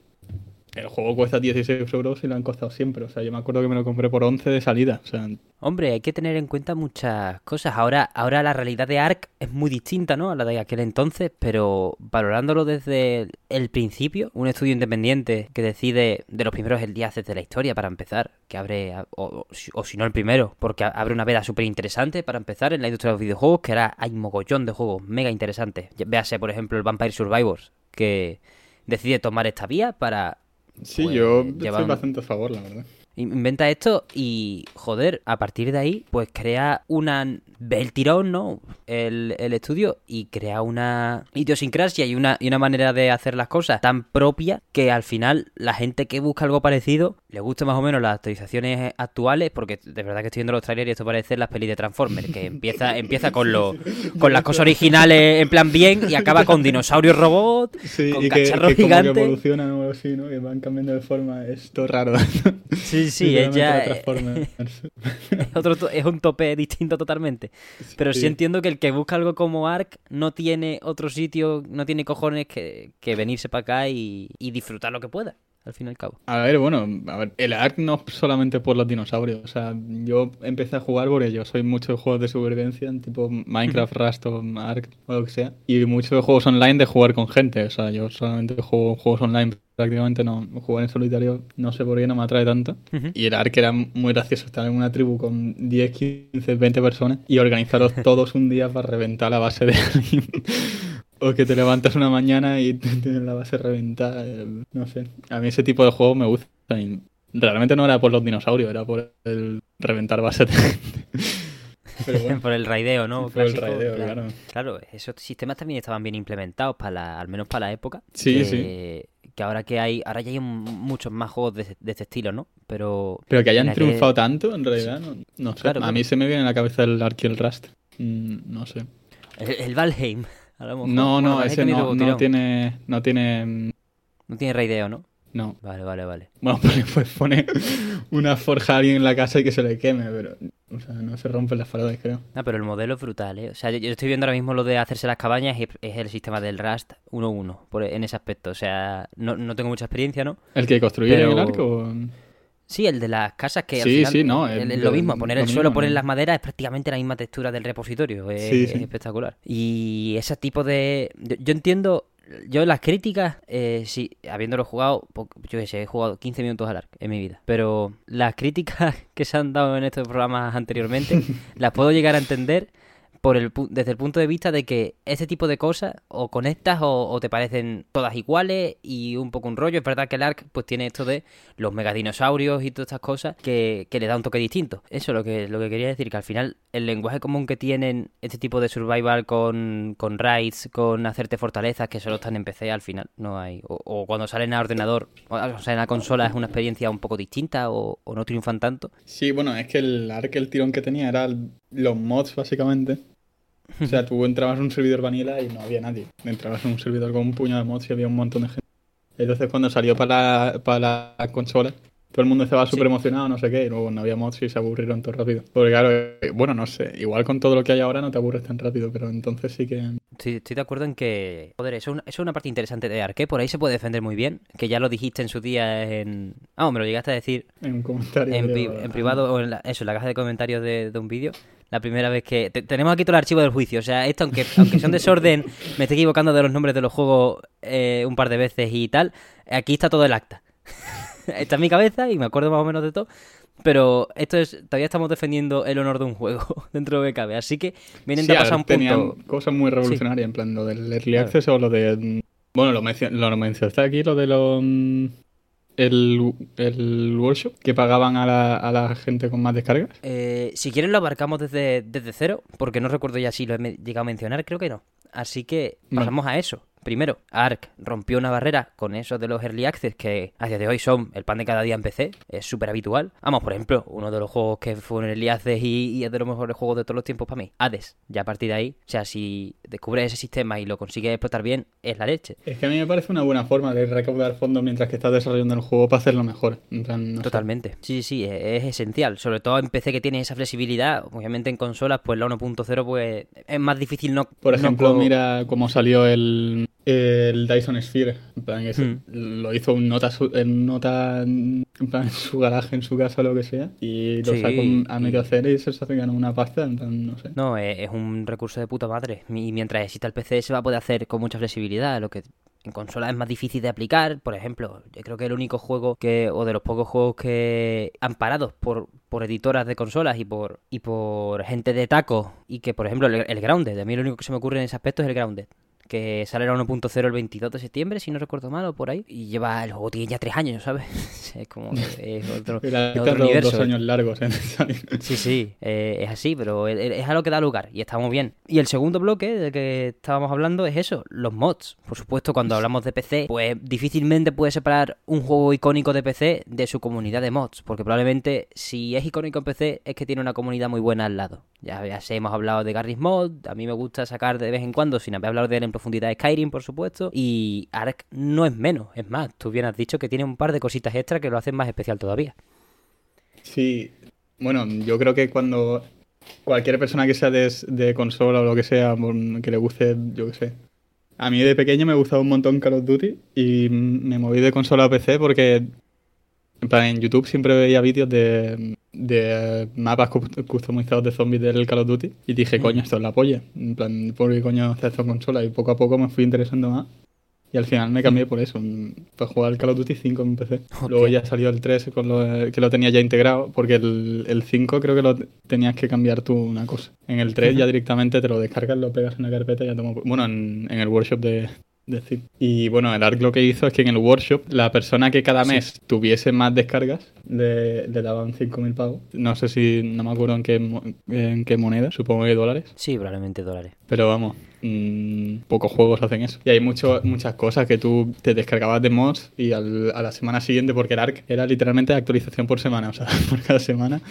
el juego cuesta 16 euros y lo han costado siempre. O sea, yo me acuerdo que me lo compré por 11 de salida. O sea, Hombre, hay que tener en cuenta muchas cosas. Ahora, ahora la realidad de Ark es muy distinta, ¿no? A la de aquel entonces, pero valorándolo desde el principio, un estudio independiente que decide de los primeros el día de la historia para empezar, que abre, o, o si- no el primero, porque abre una veda súper interesante para empezar en la industria de los videojuegos, que ahora hay mogollón de juegos mega interesantes. Véase, por ejemplo, el Vampire Survivors, que decide tomar esta vía para sí, Pues, yo estoy bastante a favor, la verdad. Inventa esto y, joder, a partir de ahí, pues crea una... Ve el tirón, ¿no? El, el estudio y crea una idiosincrasia y una, y una manera de hacer las cosas tan propia que al final la gente que busca algo parecido le gusta más o menos las actualizaciones actuales porque de verdad que estoy viendo los trailers y esto parece las pelis de Transformers que empieza, empieza con, lo, con las cosas originales en plan bien y acaba con dinosaurios robots, Sí, con y que, cacharros que como que gigantes. evolucionan o algo así, ¿no? Que van cambiando de forma. Es todo raro. Sí, sí, es ya... es, otro es un tope distinto totalmente. Pero sí. Sí. entiendo que el que busca algo como Ark no tiene otro sitio, no tiene cojones que, que venirse para acá y, y disfrutar lo que pueda, al fin y al cabo. A ver, bueno, a ver, el ARK no solamente por los dinosaurios. O sea, yo empecé a jugar porque yo soy mucho de juegos de supervivencia, tipo Minecraft, Rust o ARK o lo que sea. Y mucho de juegos online de jugar con gente. O sea, yo solamente juego juegos online. Prácticamente no. Jugar en solitario no sé por qué no me atrae tanto. Y el ARK era muy gracioso estar en una tribu con 10, 15, 20 personas y organizaros todos un día para reventar la base de alguien. O que te levantas una mañana y tienes la base reventada. eh, No sé. A mí ese tipo de juegos me gustan. y Realmente no era por los dinosaurios, era por el reventar gente. Pero bueno, Por el raideo, ¿no? por el raideo, claro. claro. Claro, esos sistemas también estaban bien implementados, para la- al menos para la época. Sí, que, sí. Que ahora que hay, ahora ya hay muchos más juegos de, de este estilo, ¿no? Pero... Pero que hayan triunfado tanto, en realidad, no, no sé. Claro, a mí se me viene a la cabeza el Ark y el Rust. Mm, no sé. El, el Valheim, a lo mejor. No, no, ese no, tiene. No tiene. mm, No tiene raideo, ¿no? No. Vale, vale, vale. Bueno, pues, pone una forja a alguien en la casa y que se le queme, pero. O sea, no se rompen las paredes, creo. Ah, pero el modelo es brutal, ¿eh? O sea, yo, yo estoy viendo ahora mismo lo de hacerse las cabañas y es, el sistema del Rust 1.1 por- en ese aspecto. O sea, no, no tengo mucha experiencia, ¿no? ¿El que construye Pero- el arco? Sí, el de las casas que al Sí, final sí, no, es, lo mismo. Poner el suelo, poner las maderas es prácticamente la misma textura del repositorio. Es, Sí, es sí. espectacular. Y ese tipo de... Yo, entiendo... Yo las críticas, eh, sí, habiéndolo jugado, yo qué sé, he jugado 15 minutos al arc en mi vida. Pero las críticas que se han dado en estos programas anteriormente, las puedo llegar a entender por el, desde el punto de vista de que este tipo de cosas o conectas o, te parecen todas iguales y un poco un rollo. Es verdad que el ARC pues tiene esto de los megadinosaurios y todas estas cosas que, que le da un toque distinto. Eso es lo que, lo que quería decir, que al final el lenguaje común que tienen este tipo de survival con, con raids, con hacerte fortalezas que solo están en PC al final, no hay. O, cuando salen a ordenador, o, sea, en la consola es una experiencia un poco distinta o, o no triunfan tanto. Sí, bueno, es que el arc, el tirón que tenía era los mods, básicamente. O sea, tú entrabas en un servidor vanilla y no había nadie. Entrabas en un servidor con un puño de mods y había un montón de gente. Entonces, cuando salió para la, para la consola, todo el mundo estaba súper emocionado, no sé qué, y luego no había mods y se aburrieron todo rápido. Porque claro, eh, bueno, no sé, igual con todo lo que hay ahora no te aburres tan rápido, pero entonces sí que... Estoy, estoy de acuerdo en que, joder, eso es, una, eso es una parte interesante de Arque, por ahí se puede defender muy bien, que ya lo dijiste en su día en... Ah, me lo llegaste a decir En un comentario... en, pri- creo, en privado o en la, eso, en la caja de comentarios de, de un vídeo. La primera vez que... te- tenemos aquí todo el archivo del juicio. O sea, esto, aunque, aunque sea un desorden, me estoy equivocando de los nombres de los juegos eh, un par de veces y tal, aquí está todo el acta. está en mi cabeza y me acuerdo más o menos de todo. Pero esto es... Todavía estamos defendiendo el honor de un juego dentro de BKB. Así que vienen Sí, de pasar un punto... cosas muy revolucionarias, en plan lo del Early. Access o lo de... Bueno, lo, mencio- lo mencionaste aquí, lo de lo... El, el workshop que pagaban a la, a la gente con más descargas. Eh, si quieren lo abarcamos desde, desde cero, porque no recuerdo ya si lo he llegado a mencionar, creo que no. Así que pasamos a eso. Primero, Ark rompió una barrera con eso de los Early Access que a día de hoy son el pan de cada día en PC, es súper habitual. Vamos, por ejemplo, uno de los juegos que fue un Early Access y, y es de los mejores juegos de todos los tiempos para mí, Hades. Ya a partir de ahí, o sea, si descubres ese sistema y lo consigues explotar bien, es la leche. Es que a mí me parece una buena forma de recaudar fondos mientras que estás desarrollando el juego para hacerlo mejor. No sé. Totalmente. Sí, sí, sí, es, es esencial. Sobre todo en PC que tiene esa flexibilidad. Obviamente en consolas, pues la 1.0 pues es más difícil no... Por no ejemplo, mira cómo salió el, el Dyson Sphere. En plan, Hmm. lo hizo un nota, en nota en plan, en su garaje, en su casa, lo que sea. Y lo Sí, sacó a medio hacer y se sacan una pasta. En plan, no sé. No, es, es un recurso de puta madre. Y mientras exista el PC se va a poder hacer con mucha flexibilidad. Lo que en consolas es más difícil de aplicar. Por ejemplo, yo creo que el único juego que, o de los pocos juegos que amparados por, por editoras de consolas y por, y por gente de taco, y que por ejemplo el, el Grounded, a mí lo único que se me ocurre en ese aspecto es el Grounded. Que sale la 1.0 el 22 de septiembre, si no recuerdo mal, o por ahí. Y lleva el juego tiene ya tres años, ¿sabes? es como que es otro, es otro universo. dos años largos salir. Sí, sí, eh, es así, pero es, es a lo que da lugar y está muy bien. Y el segundo bloque del que estábamos hablando es eso, los mods. Por supuesto, cuando hablamos de PC, pues difícilmente puedes separar un juego icónico de PC de su comunidad de mods, porque probablemente si es icónico en PC es que tiene una comunidad muy buena al lado. Ya, ya sé, hemos hablado de Garry's Mod, a mí me gusta sacar de vez en cuando, sin haber hablado de él en profundidad, Skyrim, por supuesto, y Ark no es menos, es más, tú bien has dicho que tiene un par de cositas extra que lo hacen más especial todavía. Sí, bueno, yo creo que cuando cualquier persona que sea de, de consola o lo que sea, que le guste, yo qué sé. A mí de pequeño me gustaba un montón Call of Duty y me moví de consola a PC porque en plan, en YouTube siempre veía vídeos de, de mapas cu- customizados de zombies del Call of Duty y dije, coño, esto es la polla. En plan, ¿por qué coño hace esto en consola? Y poco a poco me fui interesando más. Y al final me cambié por eso, mm, para jugar al Call of Duty 5 en PC. Luego Hostia. ya salió el 3 con lo, que lo tenía ya integrado, porque el, el 5 creo que lo tenías que cambiar tú una cosa. En el 3 ya directamente te lo descargas, lo pegas en una carpeta y ya tomo... Bueno, en, en el workshop de, de Steam. Y bueno, el ARC lo que hizo es que en el workshop la persona que cada mes tuviese más descargas le, le daban 5.000 pavos. No sé si, no me acuerdo en qué, en qué moneda, supongo que dólares. Sí, probablemente dólares. Pero vamos, mm, pocos juegos hacen eso. Y hay mucho, muchas cosas que tú te descargabas de mods y al- a la semana siguiente, porque el ARC era literalmente actualización por semana, o sea, por cada semana,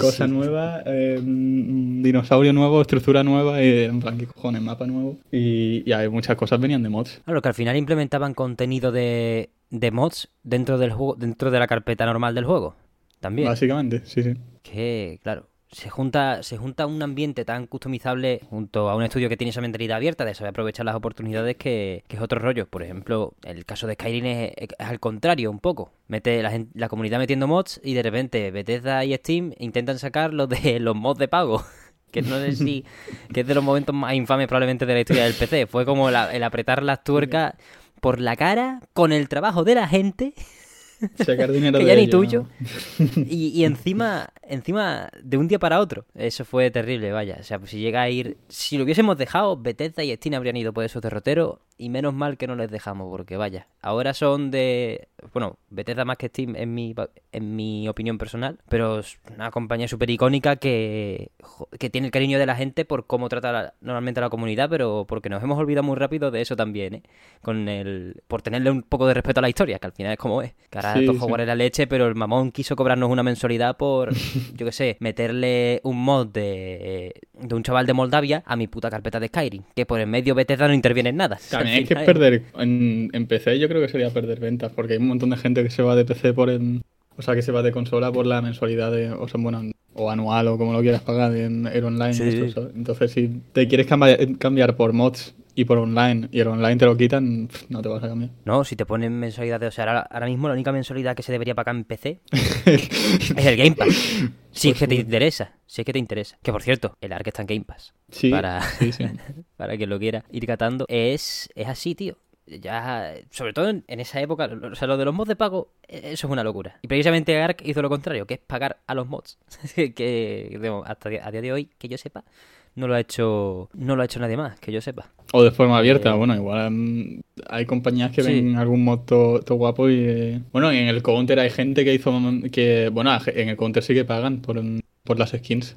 cosa nueva, eh, mm, dinosaurio nuevo, estructura nueva, y en plan, ¿qué cojones? Mapa nuevo. Y, y hay muchas cosas venían de mods. Claro, que al final implementaban contenido de, de mods dentro del juego, dentro de la carpeta normal del juego. También. Básicamente, sí, sí. Que, claro, se junta, se junta un ambiente tan customizable junto a un estudio que tiene esa mentalidad abierta de saber aprovechar las oportunidades que, que es otro rollo. Por ejemplo, el caso de Skyrim es, es al contrario un poco. Mete la, la comunidad metiendo mods y de repente Bethesda y Steam intentan sacar los de los mods de pago. Que no sé si. que es de los momentos más infames probablemente de la historia del PC. Fue como la- el apretar las tuercas por la cara con el trabajo de la gente Sacar dinero que de ya ni tuyo. ¿no? Y, y encima, encima de un día para otro. Eso fue terrible, vaya. O sea, pues si llega a ir. Si lo hubiésemos dejado, Bethesda y Steam habrían ido por esos derroteros. Y menos mal que no les dejamos, porque vaya. Ahora son de. Bueno, Bethesda más que Steam en mi, en mi opinión personal. Pero es una compañía súper icónica que, que tiene el cariño de la gente por cómo trata la- normalmente a la comunidad. Pero porque nos hemos olvidado muy rápido de eso también, ¿eh? Con el. Por tenerle un poco de respeto a la historia, que al final es como es. Que ahora Sí, la leche, pero el mamón quiso cobrarnos una mensualidad por, yo qué sé, meterle un mod de, de un chaval de Moldavia a mi puta carpeta de Skyrim. Que por en medio Bethesda no interviene en nada. También es que perder en, en PC yo creo que sería perder ventas, porque hay un montón de gente que se va de PC por el, O sea, que se va de consola por la mensualidad de, o sea, bueno, o anual o como lo quieras pagar en el online. Entonces, si te quieres cambiar, cambiar por mods y por online y el online te lo quitan, no te vas a cambiar. No, si te ponen mensualidades, o sea, ahora, ahora mismo la única mensualidad que se debería pagar en PC es el Game Pass. Si es que te interesa, si es que te interesa. Que por cierto, el ARC está en Game Pass. Sí, Para- sí, sí. para quien lo quiera ir catando. Es, es así, tío. Ya, sobre todo en, en esa época, o sea, lo de los mods de pago, eh, eso es una locura. Y precisamente Ark hizo lo contrario, que es pagar a los mods. que hasta a día de hoy, que yo sepa, no lo ha hecho no lo ha hecho nadie más, que yo sepa. O de forma abierta, Eh, bueno, igual mm, hay compañías que Sí. ven algún mod todo guapo y... eh, Bueno, en el Counter hay gente que hizo... que Bueno, en el Counter sí que pagan por, por las skins.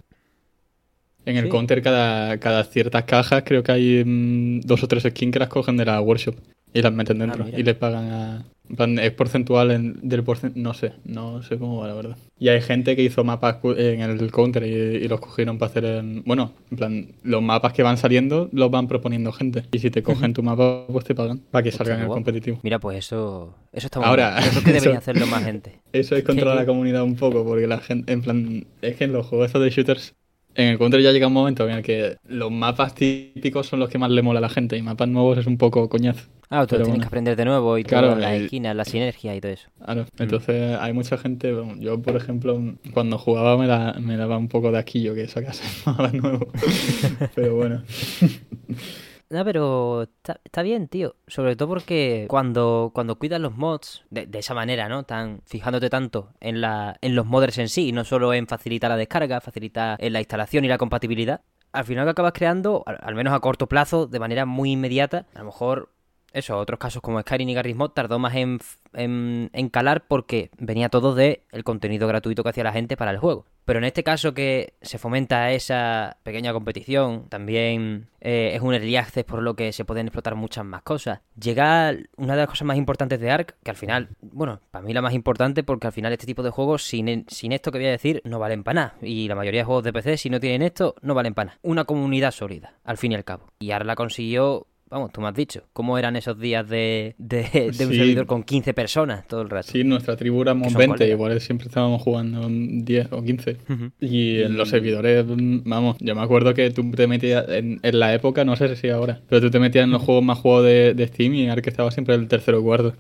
En el Sí. Counter cada, cada ciertas cajas creo que hay mm, dos o tres skins que las cogen de la workshop y las meten dentro Ah, y les pagan a... en plan, Es porcentual en- del porcent... No sé, no sé cómo va la verdad. Y hay gente que hizo mapas en el Counter y, y los cogieron para hacer... en- Bueno, en plan, los mapas que van saliendo los van proponiendo gente. Y si te cogen tu mapa, pues te pagan para que Hostia, salgan en el competitivo. Mira, pues eso eso está muy Ahora, bien. Yo creo que debería eso- hacerlo más gente. Eso es controlar que- la comunidad un poco, porque la gente, en plan, es que en los juegos de shooters, en el Counter ya llega un momento en el que los mapas típicos son los que más le mola a la gente y mapas nuevos es un poco coñazo. Ah, tú lo tienes bueno. que aprender de nuevo y Claro, todas las el- esquinas, la sinergia y todo eso. Claro, entonces hay mucha gente, bueno, yo por ejemplo, cuando jugaba me, da- me daba un poco de aquillo que sacase mapas nuevos, pero bueno. No, pero está, bien, tío. Sobre todo porque cuando, cuando cuidas los mods de, esa manera, ¿no? Tan, fijándote tanto en, la, en los modders en sí y no solo en facilitar la descarga, facilitar eh, la instalación y la compatibilidad, al final lo acabas creando, al menos a corto plazo, de manera muy inmediata. A lo mejor, eso, otros casos como Skyrim y Garry's tardó más en, en calar porque venía todo de el contenido gratuito que hacía la gente para el juego. Pero en este caso que se fomenta esa pequeña competición, también eh, es un early access por lo que se pueden explotar muchas más cosas. Llega una de las cosas más importantes de Ark, que al final, bueno, para mí la más importante porque al final este tipo de juegos sin, sin esto que voy a decir no valen para nada. Y la mayoría de juegos de PC si no tienen esto no valen para nada. Una comunidad sólida, al fin y al cabo. Y Ark la consiguió... Vamos, tú me has dicho, ¿cómo eran esos días de, de, de un servidor con 15 personas todo el rato? Sí, en nuestra tribu éramos Que son 20, colegas. igual siempre estábamos jugando 10 o 15. Ujú. Y en los servidores, mm, vamos, yo me acuerdo que tú te metías en, en la época, no sé si ahora, pero tú te metías en los juegos más juegos de, de Steam y Ark estaba siempre el tercero o cuarto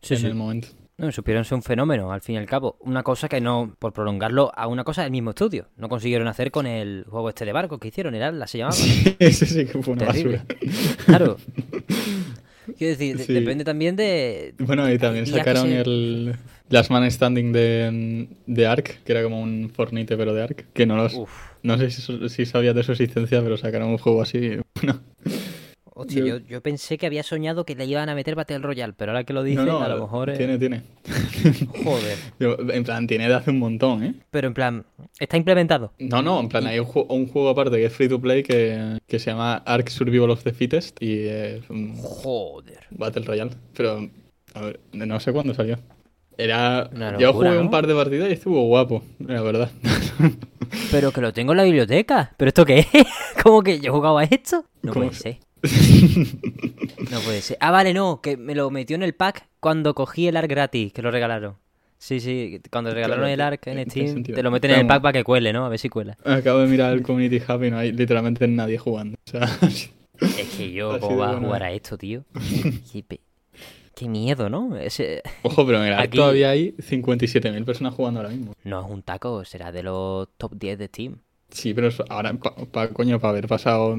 Sí, en sí. el momento. No, supieron ser un fenómeno, al fin y al cabo. Una cosa que no, por prolongarlo a una cosa del mismo estudio. No consiguieron hacer con el juego este de barco que hicieron, era la se llamaba. Ese sí que fue una Terrible. basura. Claro. Quiero decir, de- Sí. depende también de. Bueno, y también sacaron se- el Last Man Standing de, de Ark, que era como un Fornite pero de Ark, que no los... Uf. No sé si, si sabías de su existencia, pero sacaron un juego así. Bueno, Hostia, Yo- yo, yo pensé que había soñado que le iban a meter Battle Royale, pero ahora que lo dices, no, no, a lo mejor. eh, tiene, tiene. Joder. Yo- En plan, tiene de hace un montón, ¿eh? Pero en plan, está implementado. No, no, en plan, hay un, ju- un juego aparte que es free to play que, que se llama Ark Survival of the Fittest y es un Joder. Battle Royale. Pero, a ver, no sé cuándo salió. Era. Yo jugué un par de partidas y estuvo guapo, la verdad. Pero que lo tengo en la biblioteca. ¿Pero esto qué es? ¿Cómo que yo jugaba a esto? No ¿Cómo puede se- ser. No puede ser. Ah, vale, no, que me lo metió en el pack cuando cogí el ARC gratis, que lo regalaron. Sí, sí, cuando regalaron el ARC en Steam, te lo meten en el pack para que cuele, ¿no? A ver si cuela. Acabo de mirar el Community Hub y no hay literalmente nadie jugando. O sea, Es que yo, ¿cómo vas a jugar a esto, tío? Qué, miedo, ¿no? Ese... ojo, pero Ark Aquí- todavía hay 57.000 personas jugando ahora mismo. No es un taco, será de los top 10 de Steam. Sí, pero ahora, pa, pa- coño, para haber pasado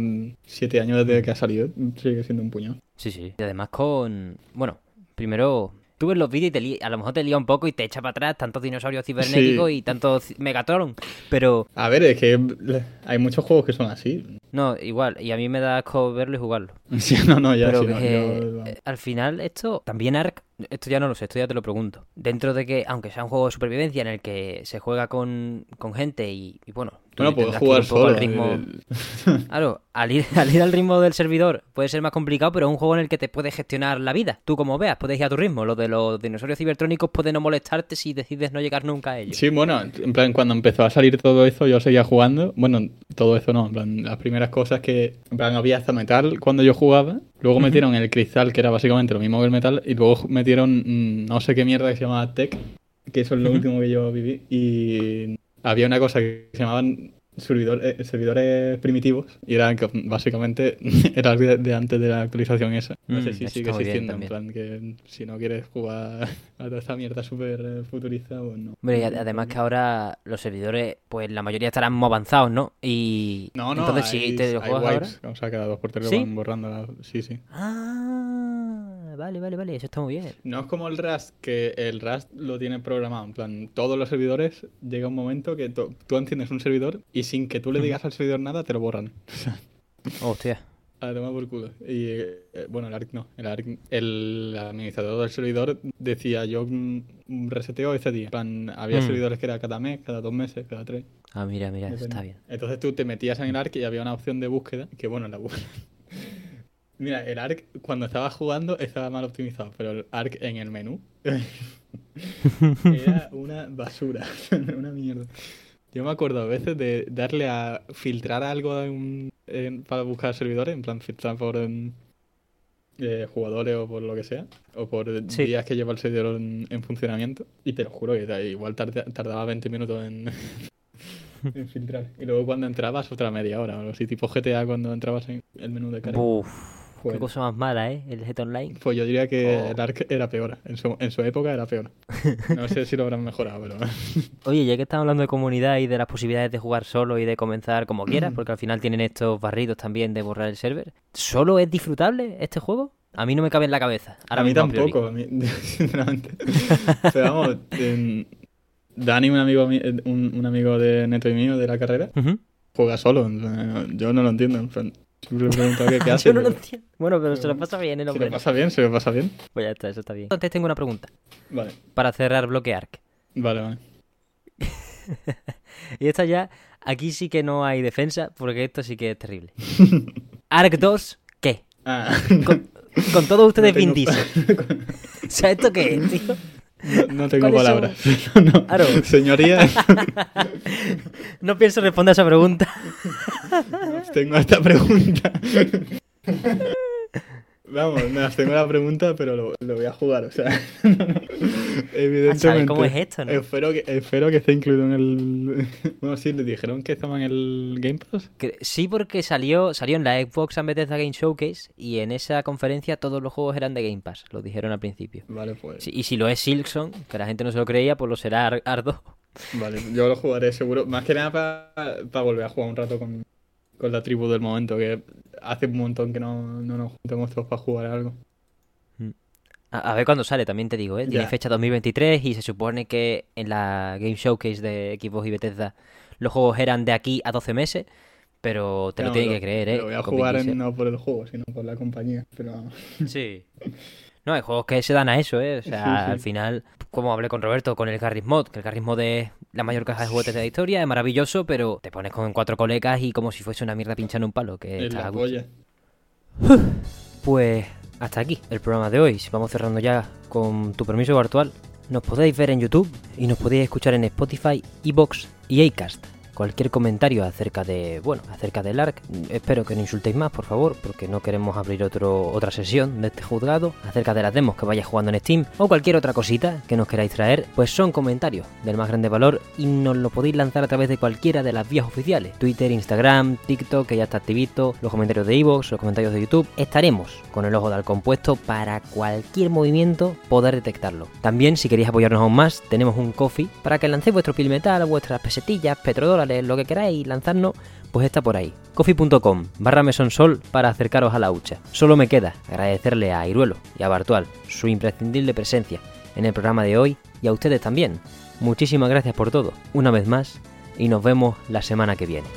7 años desde que ha salido, sigue siendo un puñado. Sí, sí. Y además con... Bueno, primero... Tú ves los vídeos y te li- a lo mejor te lía un poco y te echa para atrás tantos dinosaurios cibernéticos y tantos Megatron. Pero A ver, es que hay muchos juegos que son así. no, igual. Y a mí me da asco verlo y jugarlo. Sí, no, no, ya Pero sí, que no, yo- al final esto, también Ark, esto ya no lo sé, esto ya te lo pregunto. Dentro de que, aunque sea un juego de supervivencia en el que se juega con, con gente y, y bueno, tú Bueno, puedes jugar solo. al ritmo... el- Claro, al ir, al ir al ritmo del servidor puede ser más complicado, pero es un juego en el que te puedes gestionar la vida. Tú como veas, puedes ir a tu ritmo. Lo de los dinosaurios cibertrónicos puede no molestarte si decides no llegar nunca a ellos. Sí, bueno, en plan, cuando empezó a salir todo eso, yo seguía jugando. Bueno, todo eso no, en plan, las primeras cosas que, en plan, había hasta metal cuando yo jugaba. Luego metieron el cristal, que era básicamente lo mismo que el metal, y luego metieron mm, no sé qué mierda que se llamaba tech, que eso es lo último que yo viví. Y había una cosa que se llamaban eh, servidores primitivos y eran que básicamente era de, de antes de la actualización esa. No Mm, sé si eso sigue existiendo, en plan que si no quieres jugar a toda esta mierda súper eh, futurista, pues no. Hombre, y además que ahora los servidores, pues la mayoría estarán muy avanzados, ¿no? Y No, no, entonces si te lo juegas ahora... O sea, cada dos por tres van borrando. la- Sí, sí. Ah, vale, vale, vale, eso está muy bien. No es como el Rust, que el Rust lo tiene programado. En plan, todos los servidores llega un momento que tú enciendes un servidor y sin que tú le digas al servidor nada, te lo borran. Hostia. a tomar por culo. Y eh, bueno, el ARC no. El ARC, el administrador del servidor decía: Yo mm, reseteo este día. En plan, había Mm. servidores que era cada mes, cada dos meses, cada tres. Ah, mira, mira, eso está bien. Entonces tú te metías en el ARC y había una opción de búsqueda, que bueno, la búsqueda. Mira, el ARC cuando estaba jugando estaba mal optimizado, pero el ARC en el menú era una basura, una mierda. Yo me acuerdo a veces de darle a filtrar algo en en- para buscar servidores, en plan filtrar por em, eh, jugadores o por lo que sea, o por Sí. días que lleva el servidor en, en funcionamiento. Y te lo juro que igual tarda- tardaba 20 minutos en, en filtrar. Y luego cuando entrabas, otra media hora o algo así, tipo GTA cuando entrabas en el menú de carga. Uf, qué cosa más mala, ¿eh? El GT Online. Pues yo diría que Oh. el ARC era peor. En su, en su época era peor. No sé si lo habrán mejorado, pero. Oye, ya que estamos hablando de comunidad y de las posibilidades de jugar solo y de comenzar como quieras, porque al final tienen estos barridos también de borrar el server, ¿solo es disfrutable este juego? A mí no me cabe en la cabeza. Ahora a mí tampoco, a mí, sinceramente. Pero vamos, en- Dani, un amigo, mi- un, un amigo de Neto y mío de la carrera, juega solo. Yo no lo entiendo. en Siempre me he preguntado qué, qué hace. Yo no lo entiendo. Bueno, pero se lo pasa bien el Se hombre. lo pasa bien, se lo pasa bien. Pues ya está, eso está bien. Entonces tengo una pregunta Vale, para cerrar bloque ARC. vale, vale. Y esta ya, aquí sí que no hay defensa, porque esto sí que es terrible. ARC 2, ¿qué? Ah, Con, con todos ustedes No Vin tengo- Diesel. O sea, ¿esto qué es, tío? No, no tengo palabras. No, Claro. Señoría, No pienso responder a esa pregunta. tengo esta pregunta. Vamos, me tengo la pregunta, pero lo, lo voy a jugar, o sea. Evidentemente. cómo es esto, no? Espero que, espero que esté incluido en el. Bueno, sí, le dijeron que estaba en el Game Pass. Sí, porque salió, salió en la Xbox and Bethesda Game Showcase y en esa conferencia todos los juegos eran de Game Pass, lo dijeron al principio. Vale, pues. Sí, y si lo es Silksong, que la gente no se lo creía, pues lo será Ar- Ardo. Vale, yo lo jugaré seguro. Más que nada para volver a jugar un rato con, con la tribu del momento, que hace un montón que no, no nos juntamos todos para jugar a algo. A, a ver cuándo sale, también te digo, ¿eh? Tiene fecha 2023 y se supone que en la Game Showcase de Xbox y Bethesda los juegos eran de aquí a 12 meses, pero te lo tienes que creer, ¿eh? Lo voy a jugar en- no por el juego, sino por la compañía. Pero. Sí. No, hay juegos que se dan a eso, ¿eh? O sea, Sí, sí. al final, como hablé con Roberto, con el Garry's Mod, que el Garry's Mod es la mayor caja de juguetes de la historia, es maravilloso, pero te pones con cuatro colegas y como si fuese una mierda pinchando un palo, que está. Pues hasta aquí el programa de hoy. Vamos cerrando ya con tu permiso virtual. Nos podéis ver en YouTube y nos podéis escuchar en Spotify, Evox y Acast. Cualquier comentario acerca de, bueno, acerca del ARC, espero que no insultéis más, por favor, porque no queremos abrir otro, otra sesión de este juzgado. Acerca de las demos que vayáis jugando en Steam o cualquier otra cosita que nos queráis traer, pues son comentarios del más grande valor y nos lo podéis lanzar a través de cualquiera de las vías oficiales: Twitter, Instagram, TikTok, que ya está activito, los comentarios de Evox, los comentarios de YouTube. Estaremos con el ojo del compuesto para cualquier movimiento poder detectarlo. También, si queréis apoyarnos aún más, tenemos un coffee para que lancéis vuestro pil metal, vuestras pesetillas, lo que queráis lanzarnos, pues está por ahí. coffee.com barra mesonsol para acercaros a la hucha. Solo me queda agradecerle a Iruelo y a Bartual su imprescindible presencia en el programa de hoy y a ustedes también. Muchísimas gracias por todo, una vez más, y nos vemos la semana que viene.